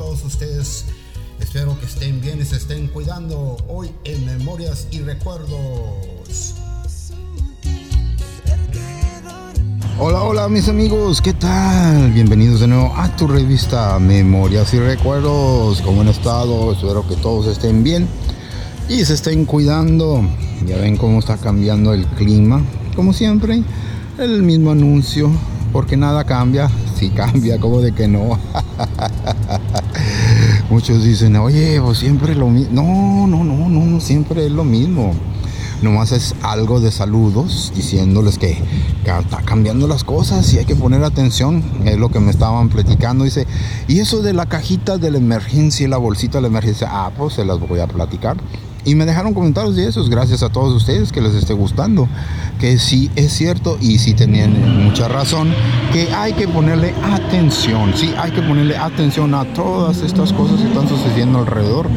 todos ustedes. Espero que estén bien y se estén cuidando hoy en Memorias y Recuerdos. Hola, hola mis amigos, ¿qué tal? Bienvenidos de nuevo a tu revista Memorias y Recuerdos. ¿Cómo han estado? Espero que todos estén bien y se estén cuidando. Ya ven cómo está cambiando el clima. Como siempre, el mismo anuncio, porque nada cambia. Si cambia, como de que no. Muchos dicen, oye, pues siempre lo mismo. No, no, no, no, no, siempre es lo mismo. Nomás es algo de saludos diciéndoles que, que está cambiando las cosas y hay que poner atención. Es lo que me estaban platicando. Dice, y eso de la cajita de la emergencia y la bolsita de la emergencia. Ah, pues se las voy a platicar. Y me dejaron comentarios de esos, gracias a todos ustedes que les esté gustando. Que sí es cierto y sí tenían mucha razón, que hay que ponerle atención, sí, hay que ponerle atención a todas estas cosas que están sucediendo alrededor,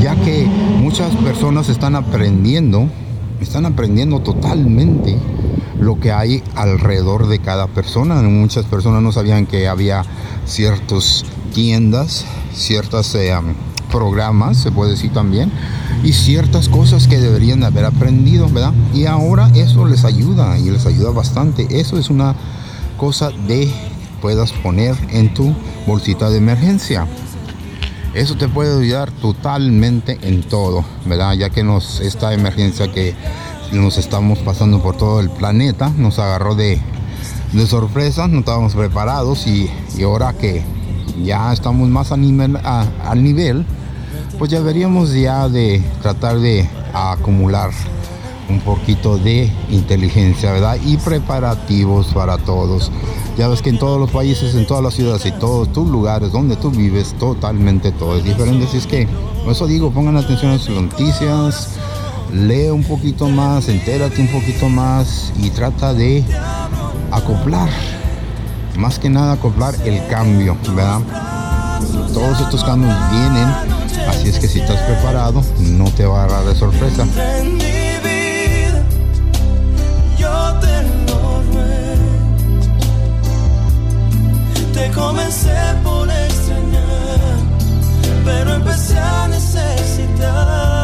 ya que muchas personas están aprendiendo, están aprendiendo totalmente lo que hay alrededor de cada persona. Muchas personas no sabían que había ciertas tiendas, ciertas... Eh, programas, se puede decir también, y ciertas cosas que deberían haber aprendido, ¿verdad? Y ahora eso les ayuda y les ayuda bastante. Eso es una cosa de puedas poner en tu bolsita de emergencia. Eso te puede ayudar totalmente en todo, ¿verdad? Ya que nos esta emergencia que nos estamos pasando por todo el planeta nos agarró de, de sorpresa, no estábamos preparados y, y ahora que ya estamos más a a, nivel, pues ya deberíamos ya de tratar de acumular un poquito de inteligencia, ¿verdad? Y preparativos para todos. Ya ves que en todos los países, en todas las ciudades y todos tus lugares donde tú vives, totalmente todo es diferente. Así es que, por eso digo, pongan atención a sus noticias, lee un poquito más, entérate un poquito más y trata de acoplar más que nada acoplar el cambio, ¿verdad? Todos estos cambios vienen, así es que si estás preparado, no te va a agarrar de sorpresa. Comencé por extrañar, pero empecé a necesitarte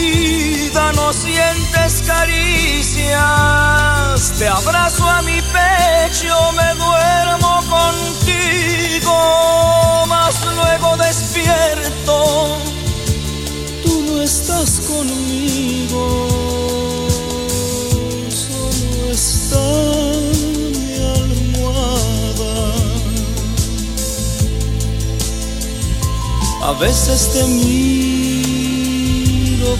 dolientes caricias, te abrazo a mi pecho, me duermo contigo, mas luego despierto, tú no estás conmigo, solo estás. A veces te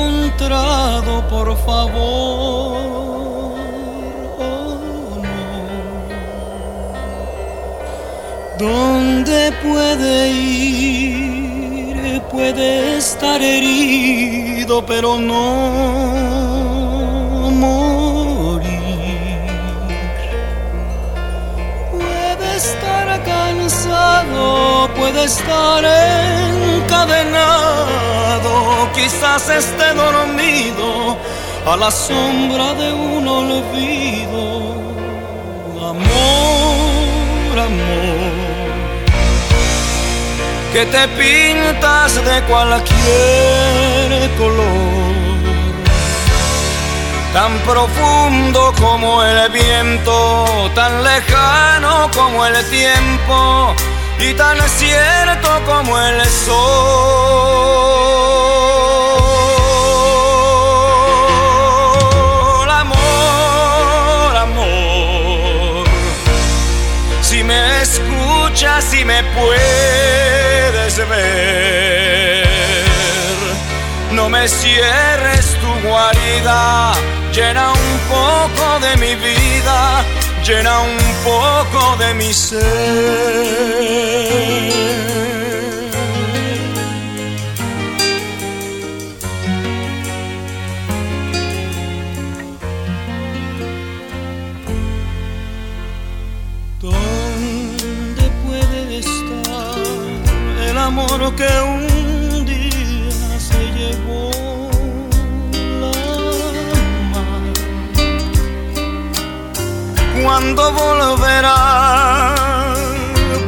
encontrado, por favor? ¿O no? ¿Dónde puede ir? Puede estar herido, pero no cansado, puede estar encadenado, quizás esté dormido a la sombra de un olvido. Amor, amor, que te pintas de cualquier color. Tan profundo como el viento, tan lejano como el tiempo y tan cierto como el sol. Amor, amor, si me escuchas, si me puedes ver. No me cierres tu guarida, llena un poco de mi vida, llena un poco de mi ser. ¿Dónde puede estar el amor que un ¿Cuándo volverá?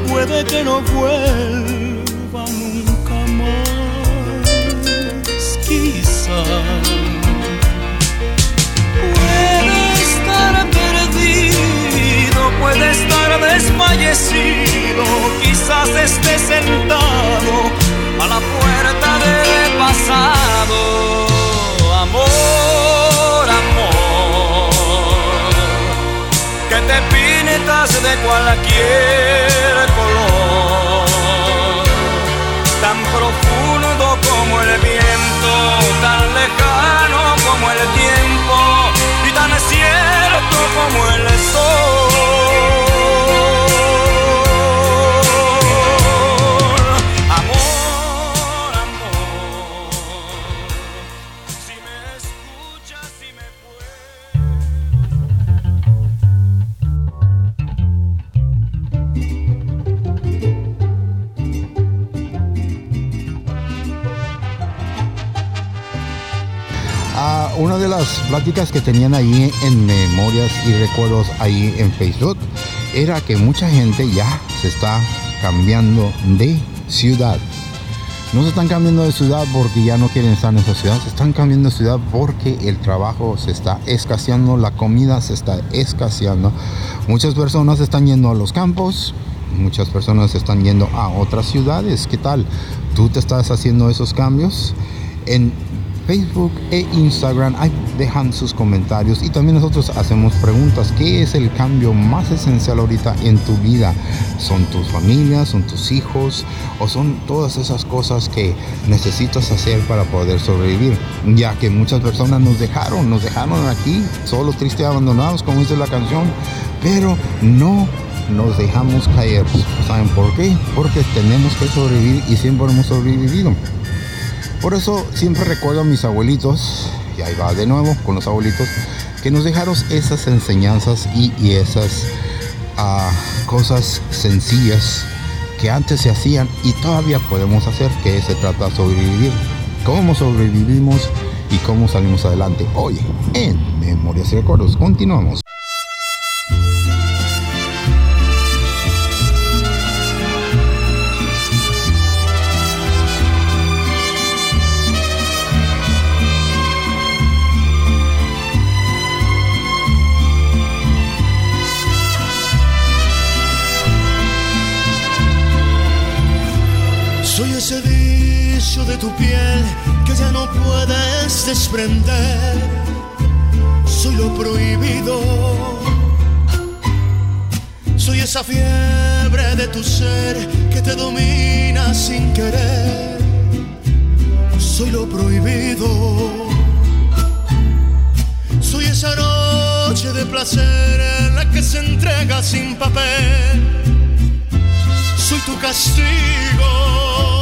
Puede que no vuelva nunca más, quizás. Puede estar perdido, puede estar desfallecido, quizás esté sentado a la puerta del pasado. De cualquier color, tan profundo como el viento, tan lejano como el tiempo y tan cierto como el sol. Pláticas que tenían ahí en Memorias y Recuerdos ahí en Facebook era que mucha gente ya se está cambiando de ciudad. No se están cambiando de ciudad porque ya no quieren estar en esa ciudad, se están cambiando de ciudad porque el trabajo se está escaseando, la comida se está escaseando. Muchas personas están yendo a los campos, muchas personas están yendo a otras ciudades. ¿Qué tal? ¿Tú te estás haciendo esos cambios? En Facebook e Instagram dejan sus comentarios y también nosotros hacemos preguntas. ¿Qué es el cambio más esencial ahorita en tu vida? ¿Son tus familias? ¿Son tus hijos? ¿O son todas esas cosas que necesitas hacer para poder sobrevivir? Ya que muchas personas nos dejaron, nos dejaron aquí, solos, tristes, abandonados, como dice la canción, pero no nos dejamos caer. ¿Saben por qué? Porque tenemos que sobrevivir y siempre hemos sobrevivido. Por eso siempre recuerdo a mis abuelitos, y ahí va de nuevo con los abuelitos, que nos dejaron esas enseñanzas y, esas ah, cosas sencillas que antes se hacían y todavía podemos hacer, que se trata de sobrevivir. ¿Cómo sobrevivimos y cómo salimos adelante hoy en Memorias y Recuerdos? Continuamos. Desprender. Soy lo prohibido. Soy esa fiebre de tu ser que te domina sin querer. Soy lo prohibido. Soy esa noche de placer en la que se entrega sin papel soy tu castigo.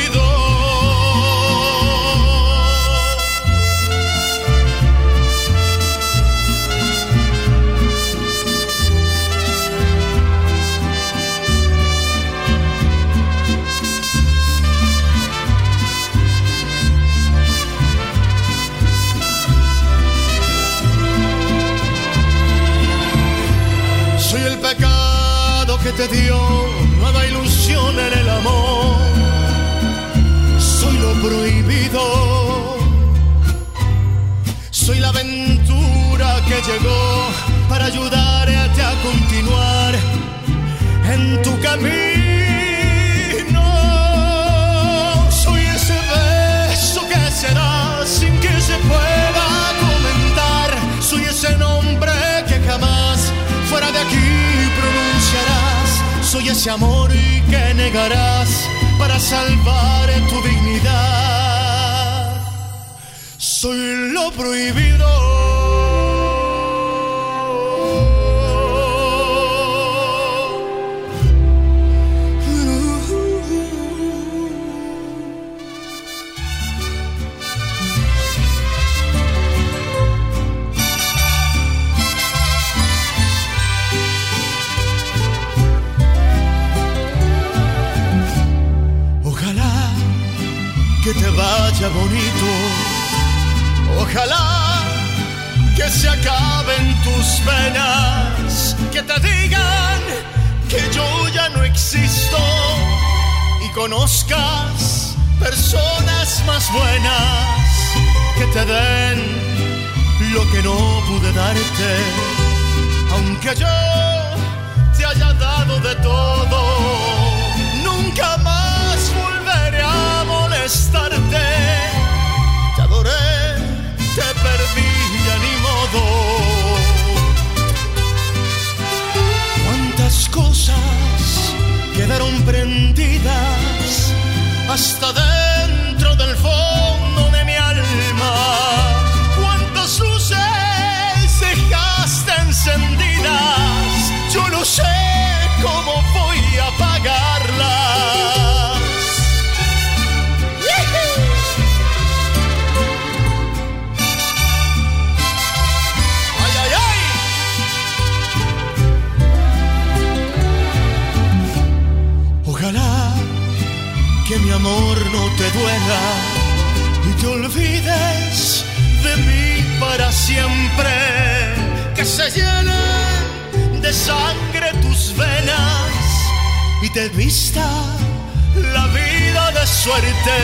Te dio nueva ilusión en el amor. Soy lo prohibido. Soy la aventura que llegó para ayudarte a continuar en tu camino. Soy ese beso que se da sin que se pueda comentar. Soy ese nombre que jamás fuera de aquí pronunciarás. Soy ese amor que negarás para salvar tu dignidad. Soy lo prohibido. Ojalá que se acaben tus penas. Que te digan que yo ya no existo. Y conozcas personas más buenas que te den lo que no pude darte. Aunque yo te haya dado de todo, nunca más volveré a molestarte. Perdí, ya ni modo. Cuántas cosas quedaron prendidas hasta dentro del fondo de mi alma. Cuántas luces dejaste encendidas. Y te olvides de mí para siempre. Que se llene de sangre tus venas y te vista la vida de suerte.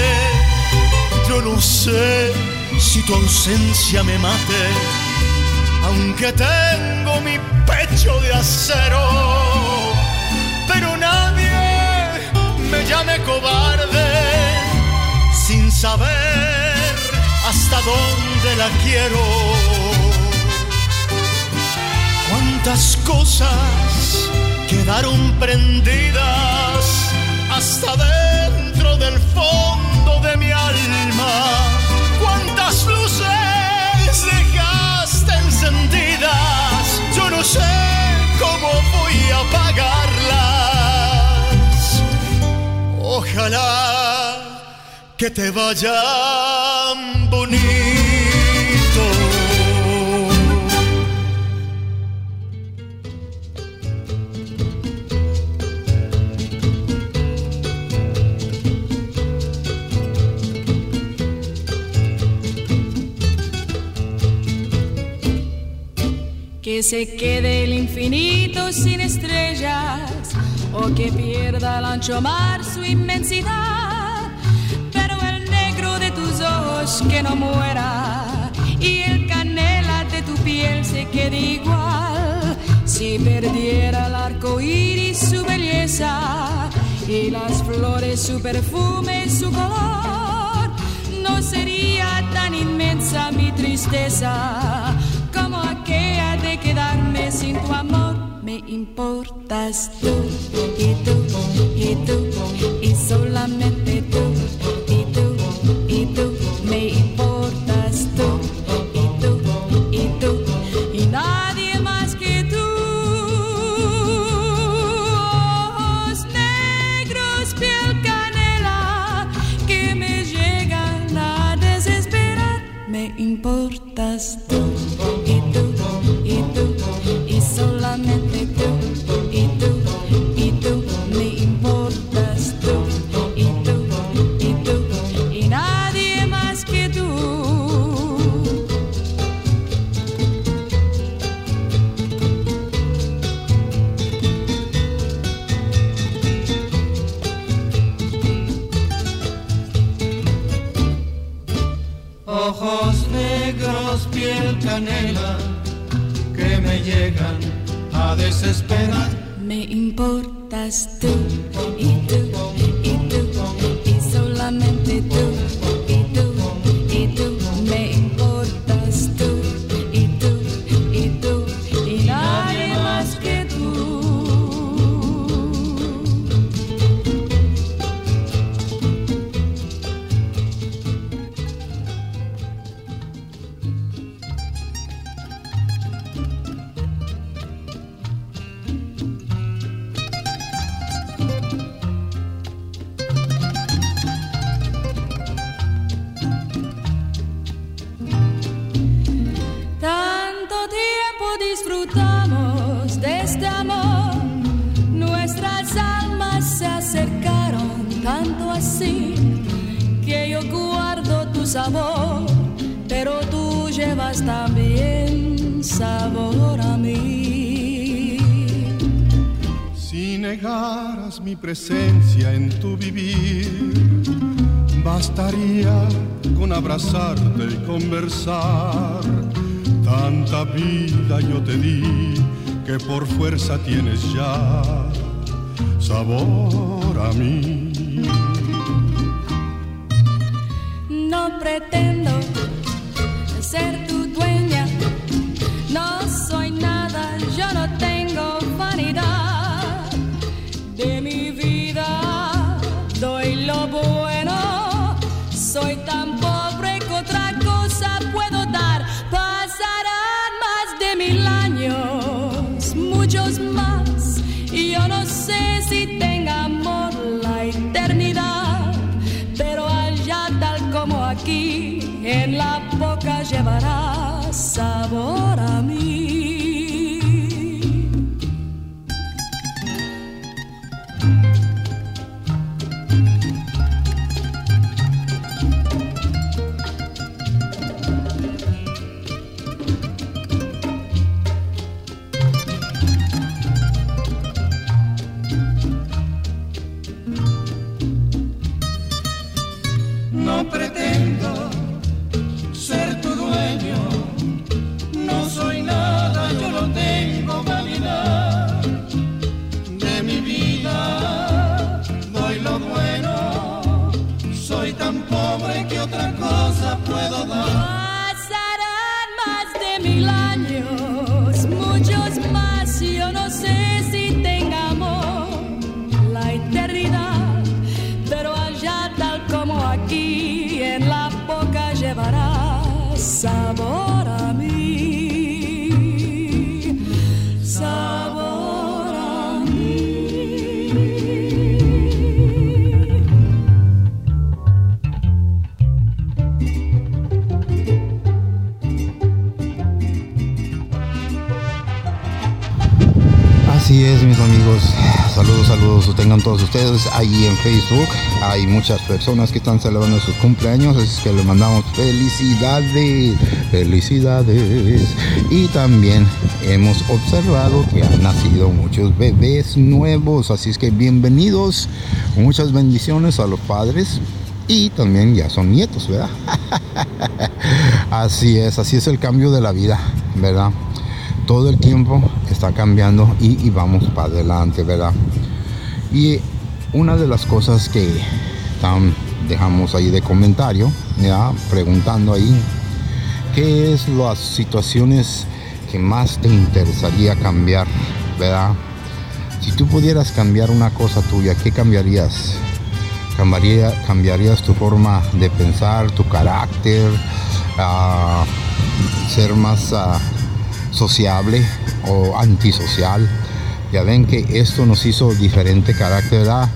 Yo no sé si tu ausencia me mate, aunque tengo mi pecho de acero, pero nadie me llame cobarde saber hasta dónde la quiero. Cuántas cosas quedaron prendidas hasta dentro del fondo de mi alma. Cuántas luces dejaste encendidas, yo no sé cómo voy a apagarlas. Ojalá que te vayan bonito. Que se quede el infinito sin estrellas o que pierda el ancho mar su inmensidad. Que no muera y el canela de tu piel se quede igual. Si perdiera el arco iris su belleza y las flores su perfume, su color, no sería tan inmensa mi tristeza como aquella de quedarme sin tu amor. Me importas tú y tú y tú y solamente importas tú presencia en tu vivir, bastaría con abrazarte y conversar. Tanta vida yo te di que por fuerza tienes ya sabor a mí. No pretendo ser ahí en Facebook. Hay muchas personas que están celebrando sus cumpleaños, así que les mandamos felicidades, felicidades. Y también hemos observado que han nacido muchos bebés nuevos, así es que bienvenidos. Muchas bendiciones a los padres. Y también ya son nietos, ¿verdad? así es, así es el cambio de la vida, ¿verdad? todo el tiempo está cambiando y, y vamos para adelante, ¿verdad? Y una de las cosas que dejamos ahí de comentario, ¿ya? preguntando ahí, ¿qué es las situaciones que más te interesaría cambiar, ¿verdad? Si tú pudieras cambiar una cosa tuya, ¿qué cambiarías? Cambiaría, cambiarías tu forma de pensar, tu carácter, ser más sociable o antisocial. Ya ven que esto nos hizo diferente carácter. ¿verdad?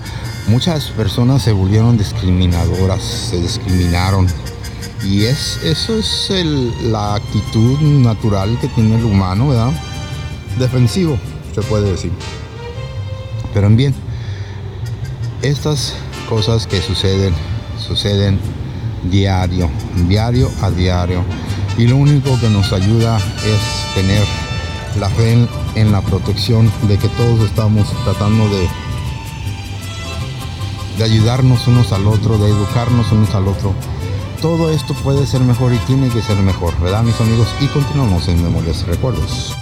Muchas personas se volvieron discriminadoras, se discriminaron. Y es, eso es la actitud natural que tiene el humano, ¿verdad? Defensivo, se puede decir. Pero en bien, estas cosas que suceden, suceden diario, diario a diario. Y lo único que nos ayuda es tener la fe en, en la protección de que todos estamos tratando de, de ayudarnos unos al otro, de educarnos unos al otro. Todo esto puede ser mejor y tiene que ser mejor, ¿verdad mis amigos? Y continuamos en Memorias y Recuerdos.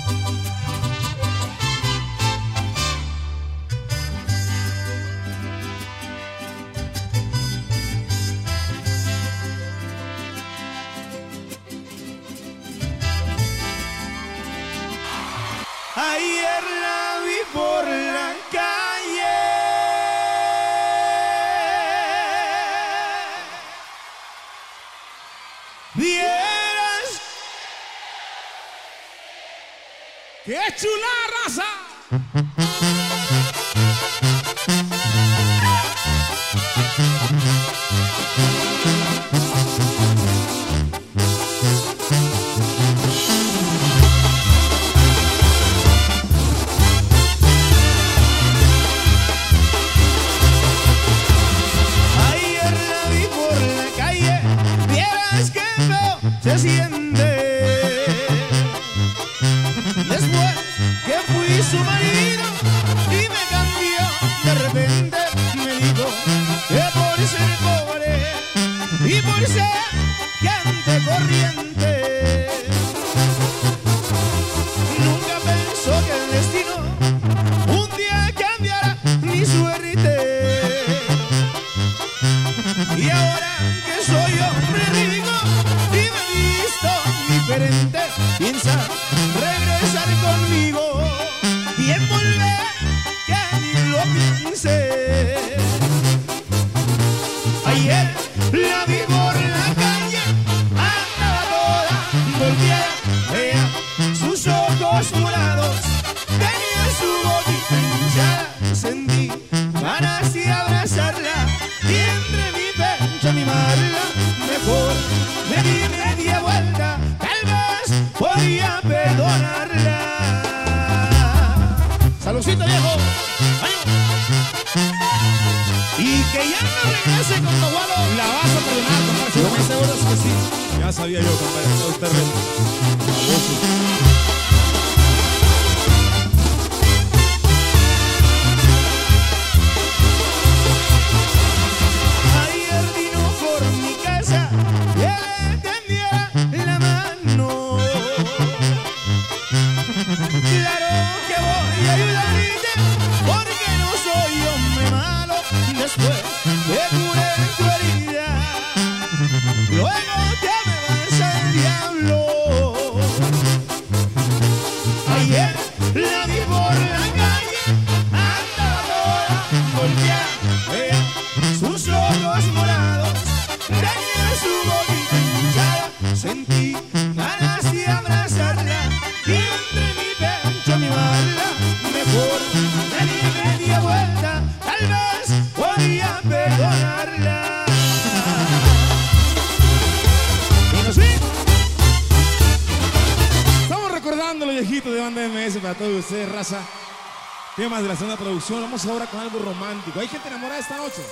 más, de la segunda producción. Vamos ahora con algo romántico. ¿Hay gente enamorada esta noche?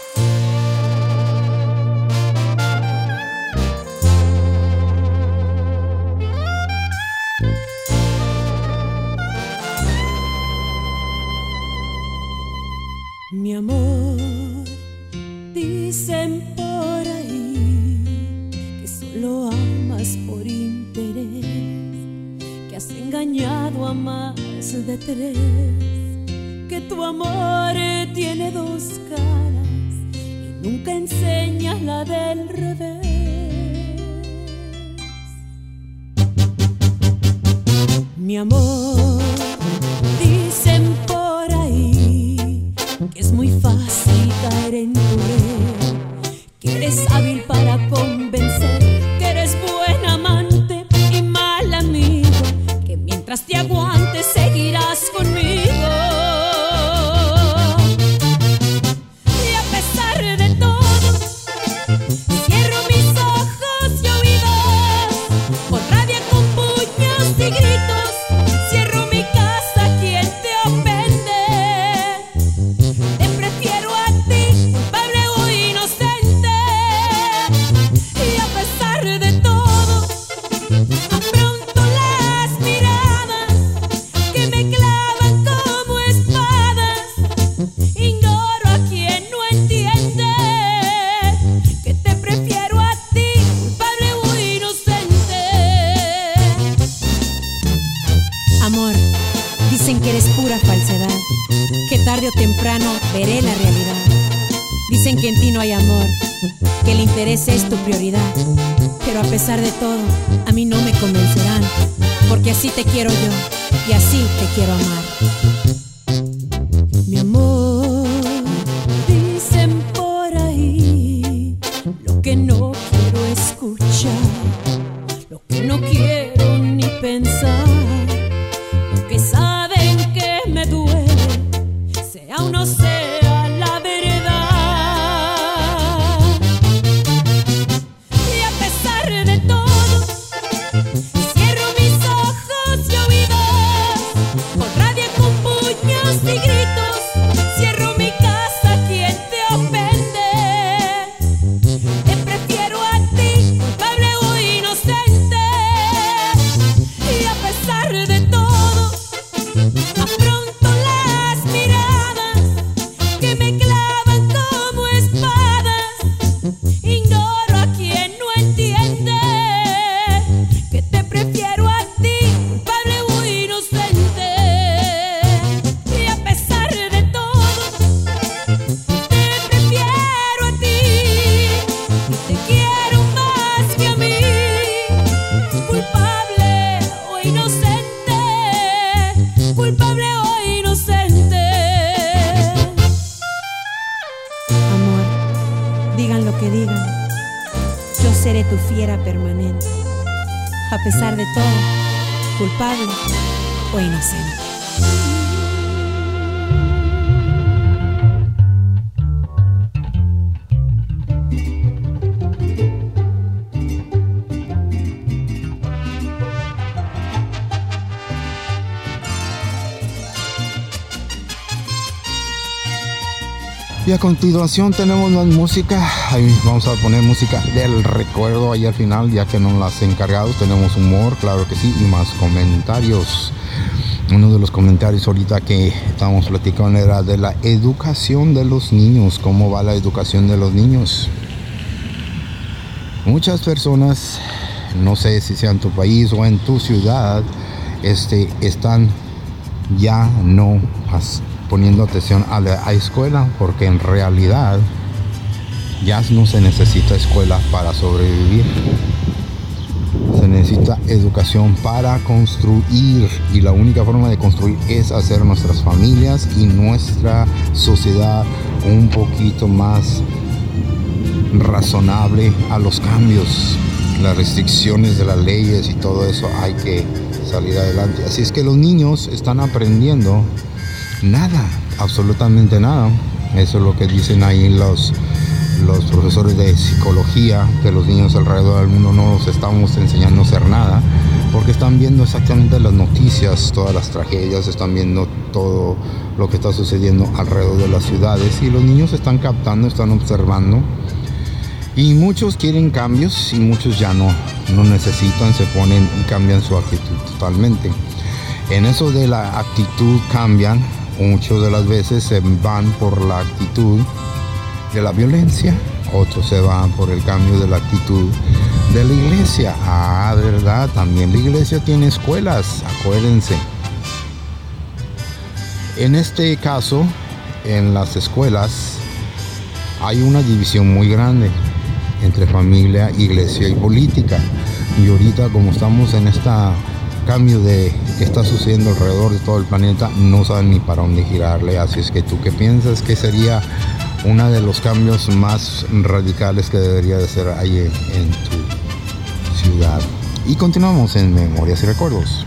no sé. continuación tenemos más música. Ahí vamos a poner música del recuerdo ahí al final, ya que nos las encargados. Tenemos humor, claro que sí, y más comentarios. Uno de los comentarios ahorita que estábamos platicando era de la educación de los niños. ¿Cómo va la educación de los niños? Muchas personas, no sé si sea en tu país o en tu ciudad, este, están ya no poniendo atención a la escuela porque en realidad ya no se necesita escuela para sobrevivir. Se necesita educación para construir y la única forma de construir es hacer nuestras familias y nuestra sociedad un poquito más razonable a los cambios, las restricciones de las leyes y todo eso hay que salir adelante. Así es que los niños están aprendiendo Nada, absolutamente nada. Eso es lo que dicen ahí los, los profesores de psicología, que los niños alrededor del mundo no los estamos enseñando a hacer nada, porque están viendo exactamente las noticias, todas las tragedias, están viendo todo lo que está sucediendo alrededor de las ciudades y los niños están captando, están observando. Y muchos quieren cambios y muchos ya no, no necesitan, se ponen y cambian su actitud totalmente. En eso de la actitud cambian, muchas de las veces se van por la actitud de la violencia, otros se van por el cambio de la actitud de la iglesia. Ah, verdad, también la iglesia tiene escuelas, acuérdense. En este caso, en las escuelas hay una división muy grande entre familia, iglesia y política. Y ahorita como estamos en este cambio de que está sucediendo alrededor de todo el planeta, no saben ni para dónde girarle. Así es que tú qué piensas que sería uno de los cambios más radicales que debería de ser ahí en, en tu ciudad. Y continuamos en Memorias y Recuerdos.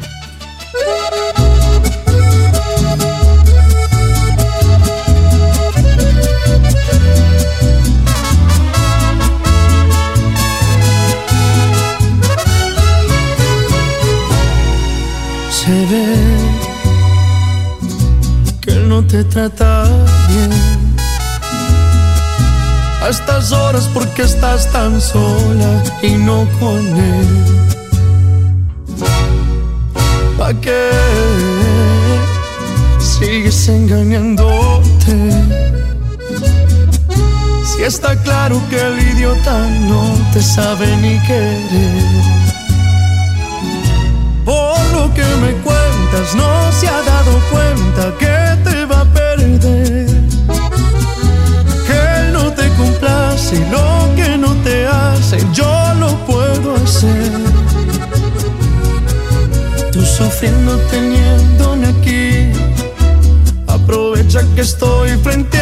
Te trata bien. A estas horas porque estás tan sola y no con él. ¿Pa' qué sigues engañándote? Si está claro que el idiota no te sabe ni querer. Por lo que me cuentas, no se ha dado Tú sufriendo teniéndome aquí, aprovecha que estoy frente a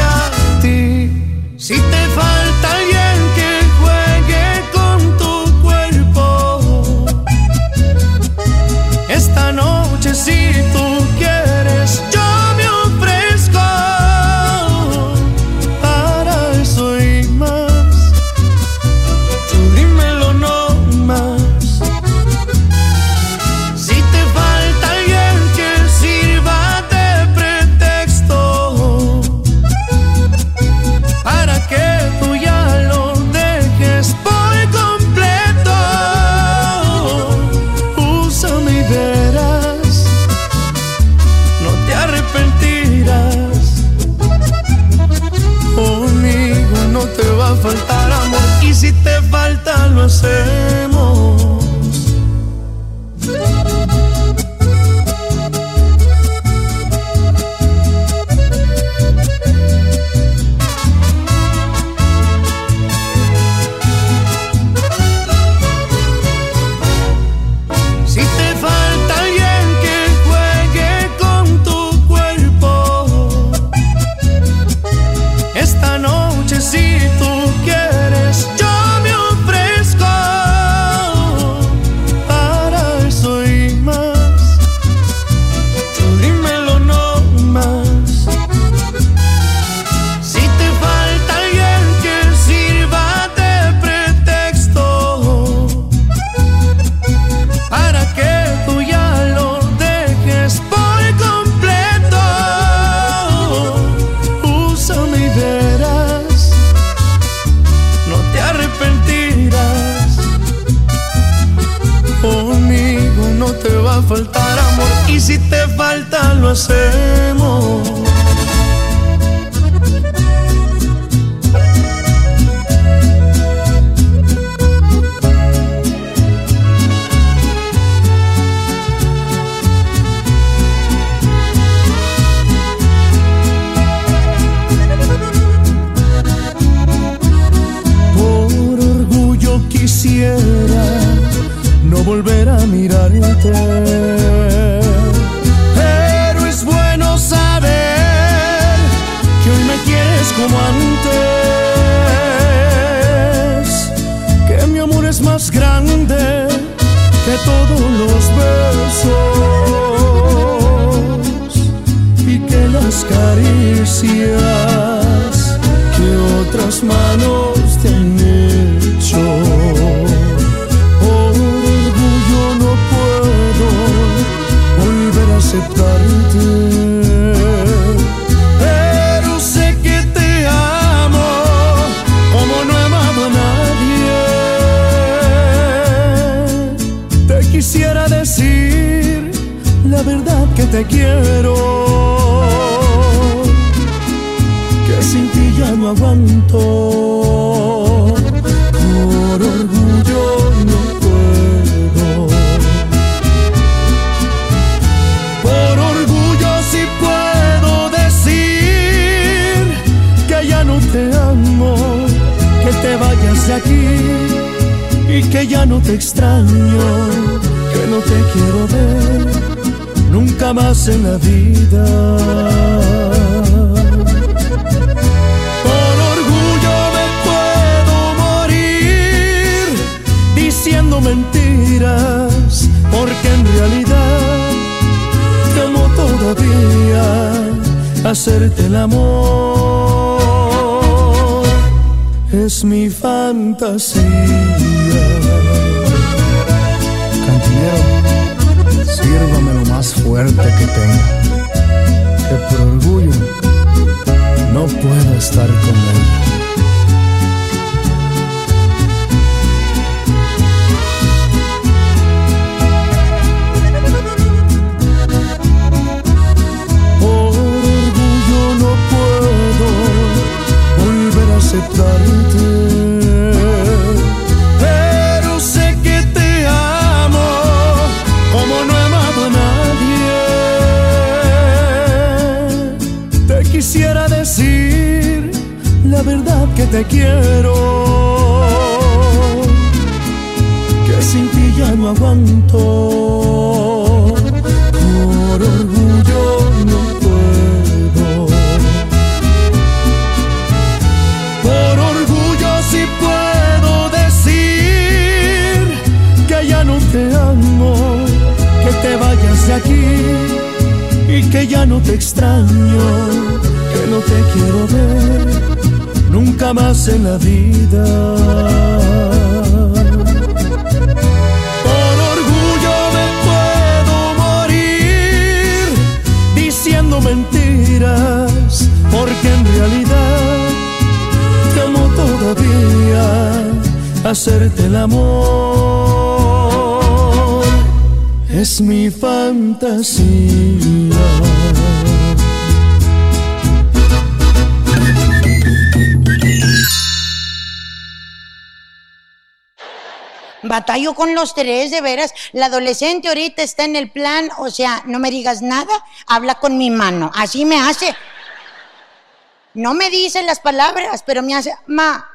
hacerte el amor. Es mi fantasía. Cantinero, sírvame lo más fuerte que tenga, que por orgullo no puedo estar con ella. Te quiero. Que sin ti ya no aguanto. Por orgullo no puedo. Por orgullo sí puedo decir que ya no te amo, que te vayas de aquí y que ya no te extraño, que no te quiero ver nunca más en la vida. Por orgullo me puedo morir diciendo mentiras, porque en realidad temo todavía hacerte el amor. Es mi fantasía. Batallo con los tres, de veras. La adolescente ahorita está en el plan, o sea, no me digas nada, habla con mi mano. Así me hace. No me dice las palabras, pero me hace, ma.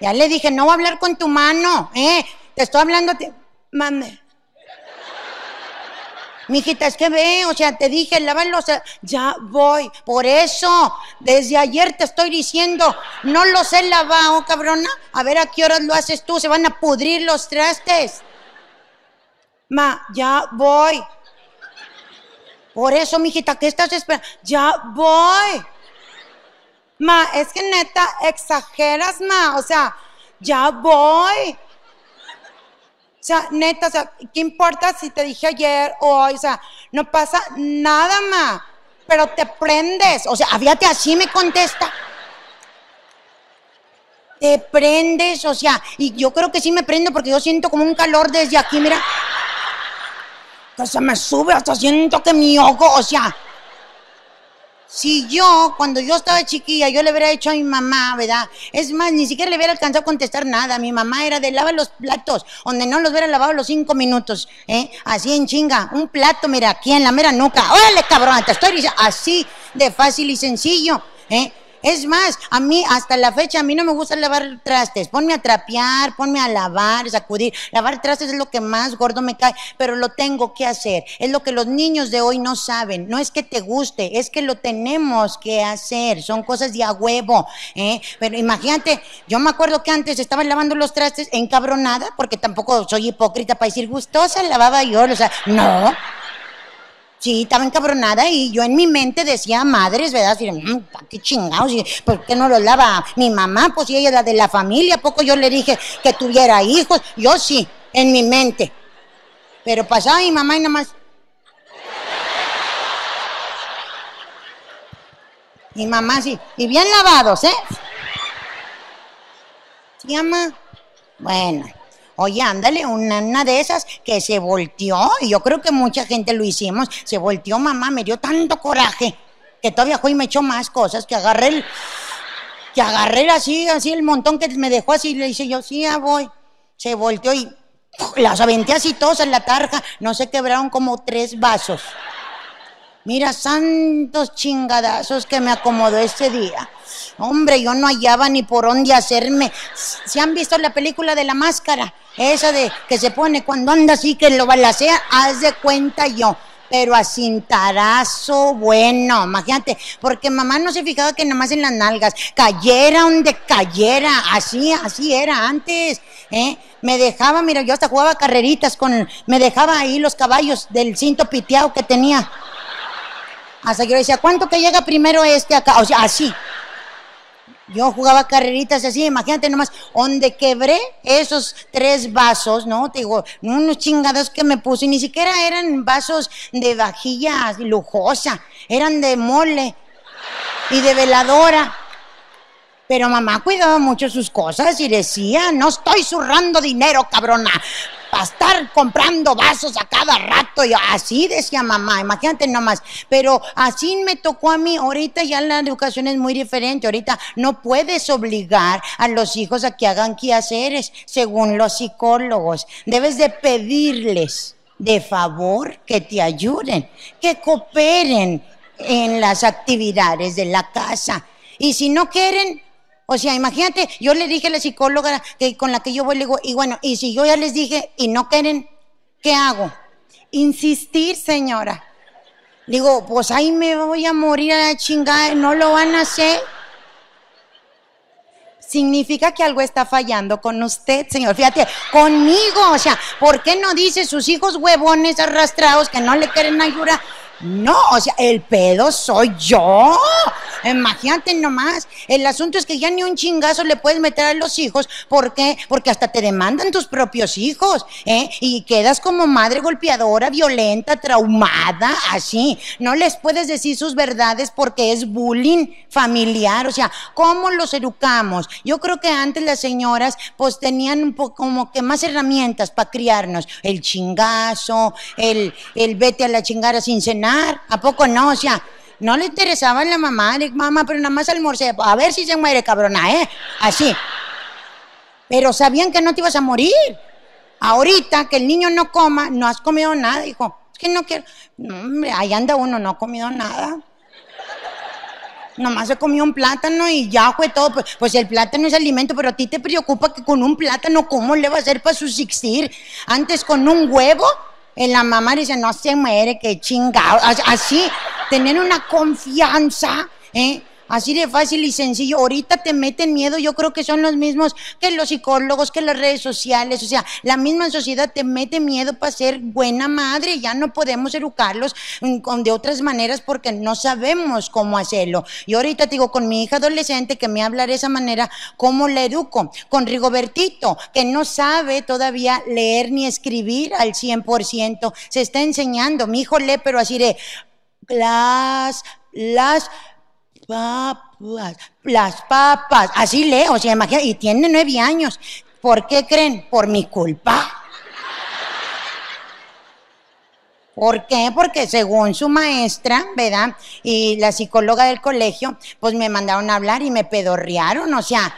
Ya le dije, no voy a hablar con tu mano, ¿eh? Te estoy hablando, mame. Mijita, es que ve, o sea, te dije, lávalo, o sea, ya voy. Por eso, desde ayer te estoy diciendo, no los he lavado, cabrona. A ver a qué horas lo haces tú, se van a pudrir los trastes. Ma, ya voy. Por eso, mijita, ¿qué estás esperando? Ya voy. Ma, es que neta, exageras, ma. O sea, ya voy. O sea, neta, o sea, ¿qué importa si te dije ayer o hoy? O sea, no pasa nada, ma. Pero te prendes. O sea, fíjate, así me contesta. Te prendes, o sea, y yo creo que sí me prendo porque yo siento como un calor desde aquí, mira. Que se me sube, hasta siento que mi ojo, o sea. Si yo, cuando yo estaba chiquilla, yo le hubiera dicho a mi mamá, ¿verdad? Es más, ni siquiera le hubiera alcanzado a contestar nada. Mi mamá era de lava los platos, donde no los hubiera lavado los cinco minutos, ¿eh? Así en chinga. Un plato, mira, aquí en la mera nuca. ¡Órale, cabrón! Te estoy diciendo, así de fácil y sencillo, ¿eh? Es más, a mí, hasta la fecha, a mí no me gusta lavar trastes. Ponme a trapear, ponme a lavar, sacudir. Lavar trastes es lo que más gordo me cae, pero lo tengo que hacer. Es lo que los niños de hoy no saben. No es que te guste, es que lo tenemos que hacer. Son cosas de a huevo. ¿eh? Pero imagínate, yo me acuerdo que antes estaba lavando los trastes encabronada, porque tampoco soy hipócrita para decir gustosa, lavaba yo. O sea, no. Sí, estaba encabronada y yo en mi mente decía madres, ¿verdad? Así, "Mm, qué chingados, ¿por qué no lo lava mi mamá? Pues si ella es la de la familia, ¿a poco yo le dije que tuviera hijos? Yo sí, en mi mente. Pero pasaba mi mamá y nada más. Mi mamá sí, y bien lavados, ¿eh? ¿Se llama? Bueno, Oye, ándale, una, de esas que se volteó, y yo creo que mucha gente lo hicimos, se volteó mamá, me dio tanto coraje, que todavía fue y me echó más cosas, que agarré el, que agarré así, así el montón que me dejó así, le hice yo, sí, ya voy. Se volteó y las aventé así todas en la tarja, no se quebraron como tres vasos. Mira, santos chingadazos que me acomodó ese día. Hombre, yo no hallaba ni por dónde hacerme. ¿Se han visto la película de la máscara? Esa de que se pone cuando anda así que lo balacea, haz de cuenta yo. Pero a cintarazo bueno, imagínate, porque mamá no se fijaba que nada más en las nalgas, cayera donde cayera, así, así era antes, ¿eh? Me dejaba, mira, yo hasta jugaba carreritas con, me dejaba ahí los caballos del cinto piteado que tenía. Hasta que yo decía, ¿cuánto que llega primero este acá? O sea, así. Yo jugaba carreritas así, imagínate nomás, donde quebré esos tres vasos, ¿no? Te digo, unos chingados que me puse, ni siquiera eran vasos de vajilla lujosa, eran de mole y de veladora. Pero mamá cuidaba mucho sus cosas y decía, no estoy zurrando dinero, cabrona, para estar comprando vasos a cada rato. Y así decía mamá, imagínate nomás. Pero así me tocó a mí. Ahorita ya la educación es muy diferente. Ahorita no puedes obligar a los hijos a que hagan quehaceres, según los psicólogos. Debes de pedirles de favor que te ayuden, que cooperen en las actividades de la casa. Y si no quieren, o sea, imagínate, yo le dije a la psicóloga que con la que yo voy, le digo, y bueno, y si yo ya les dije y no quieren, ¿qué hago? Insistir, señora. Digo, pues ahí me voy a morir a la chingada, no lo van a hacer. Significa que algo está fallando con usted, señor. Fíjate, conmigo, o sea, ¿por qué no dice sus hijos huevones arrastrados que no le quieren ayudar? No, o sea, el pedo soy yo. Imagínate nomás. El asunto es que ya ni un chingazo le puedes meter a los hijos. ¿Por qué? Porque hasta te demandan tus propios hijos, ¿eh? Y quedas como madre golpeadora, violenta, traumada, así. No les puedes decir sus verdades porque es bullying familiar. O sea, ¿cómo los educamos? Yo creo que antes las señoras, pues tenían un poco como que más herramientas para criarnos. El chingazo, el, el vete a la chingada sin cenar. ¿A poco no? O sea, no le interesaba a la mamá, le mamá, pero nada más almorcé, a ver si se muere, cabrona, ¿eh? Así. Pero sabían que no te ibas a morir. Ahorita que el niño no coma, no has comido nada, hijo. Es que no quiero. No, hombre, ahí anda uno, no ha comido nada. Nomás se comió un plátano y ya fue todo. Pues, pues el plátano es alimento, pero a ti te preocupa que con un plátano, ¿cómo le va a hacer para subsistir? Antes con un huevo, en la mamá dice, no se muere, que chingado. Así, tener una confianza, ¿eh? Así de fácil y sencillo. Ahorita te meten miedo, yo creo que son los mismos que los psicólogos, que las redes sociales. O sea, la misma sociedad te mete miedo para ser buena madre. Ya no podemos educarlos mm, de otras maneras porque no sabemos cómo hacerlo. Y ahorita te digo, con mi hija adolescente que me habla de esa manera, ¿cómo la educo? Con Rigobertito, que no sabe todavía leer ni escribir al 100%. Se está enseñando. Mi hijo lee, pero así de las, las papas, las papas, así leo, o sea, imagina, y tiene nueve años. ¿Por qué creen? Por mi culpa. ¿Por qué? Porque según su maestra, ¿verdad? Y la psicóloga del colegio, pues me mandaron a hablar y me pedorrearon, o sea,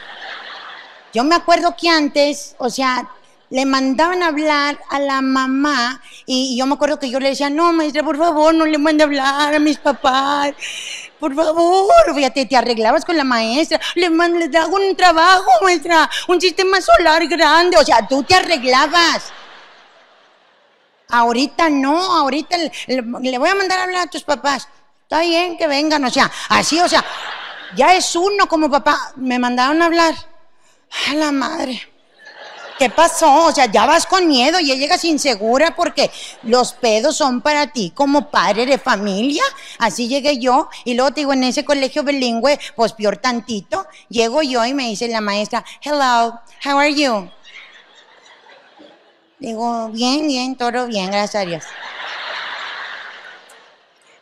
yo me acuerdo que antes, o sea, le mandaban a hablar a la mamá y, y yo me acuerdo que yo le decía, no, maestra, por favor, no le mande a hablar a mis papás. Por favor, fíjate, te arreglabas con la maestra, le, man- le hago un trabajo, maestra, un sistema solar grande, o sea, tú te arreglabas. Ahorita no, ahorita le, le- voy a mandar a hablar a tus papás. Está bien que vengan, o sea, así, o sea, ya es uno como papá. Me mandaron a hablar. A la madre. ¿Qué pasó? O sea, ya vas con miedo, ya llegas insegura porque los pedos son para ti como padre de familia. Así llegué yo y luego te digo, en ese colegio bilingüe, pues peor tantito, llego yo y me dice la maestra, hello, how are you? Digo, bien, bien, todo bien, gracias a Dios.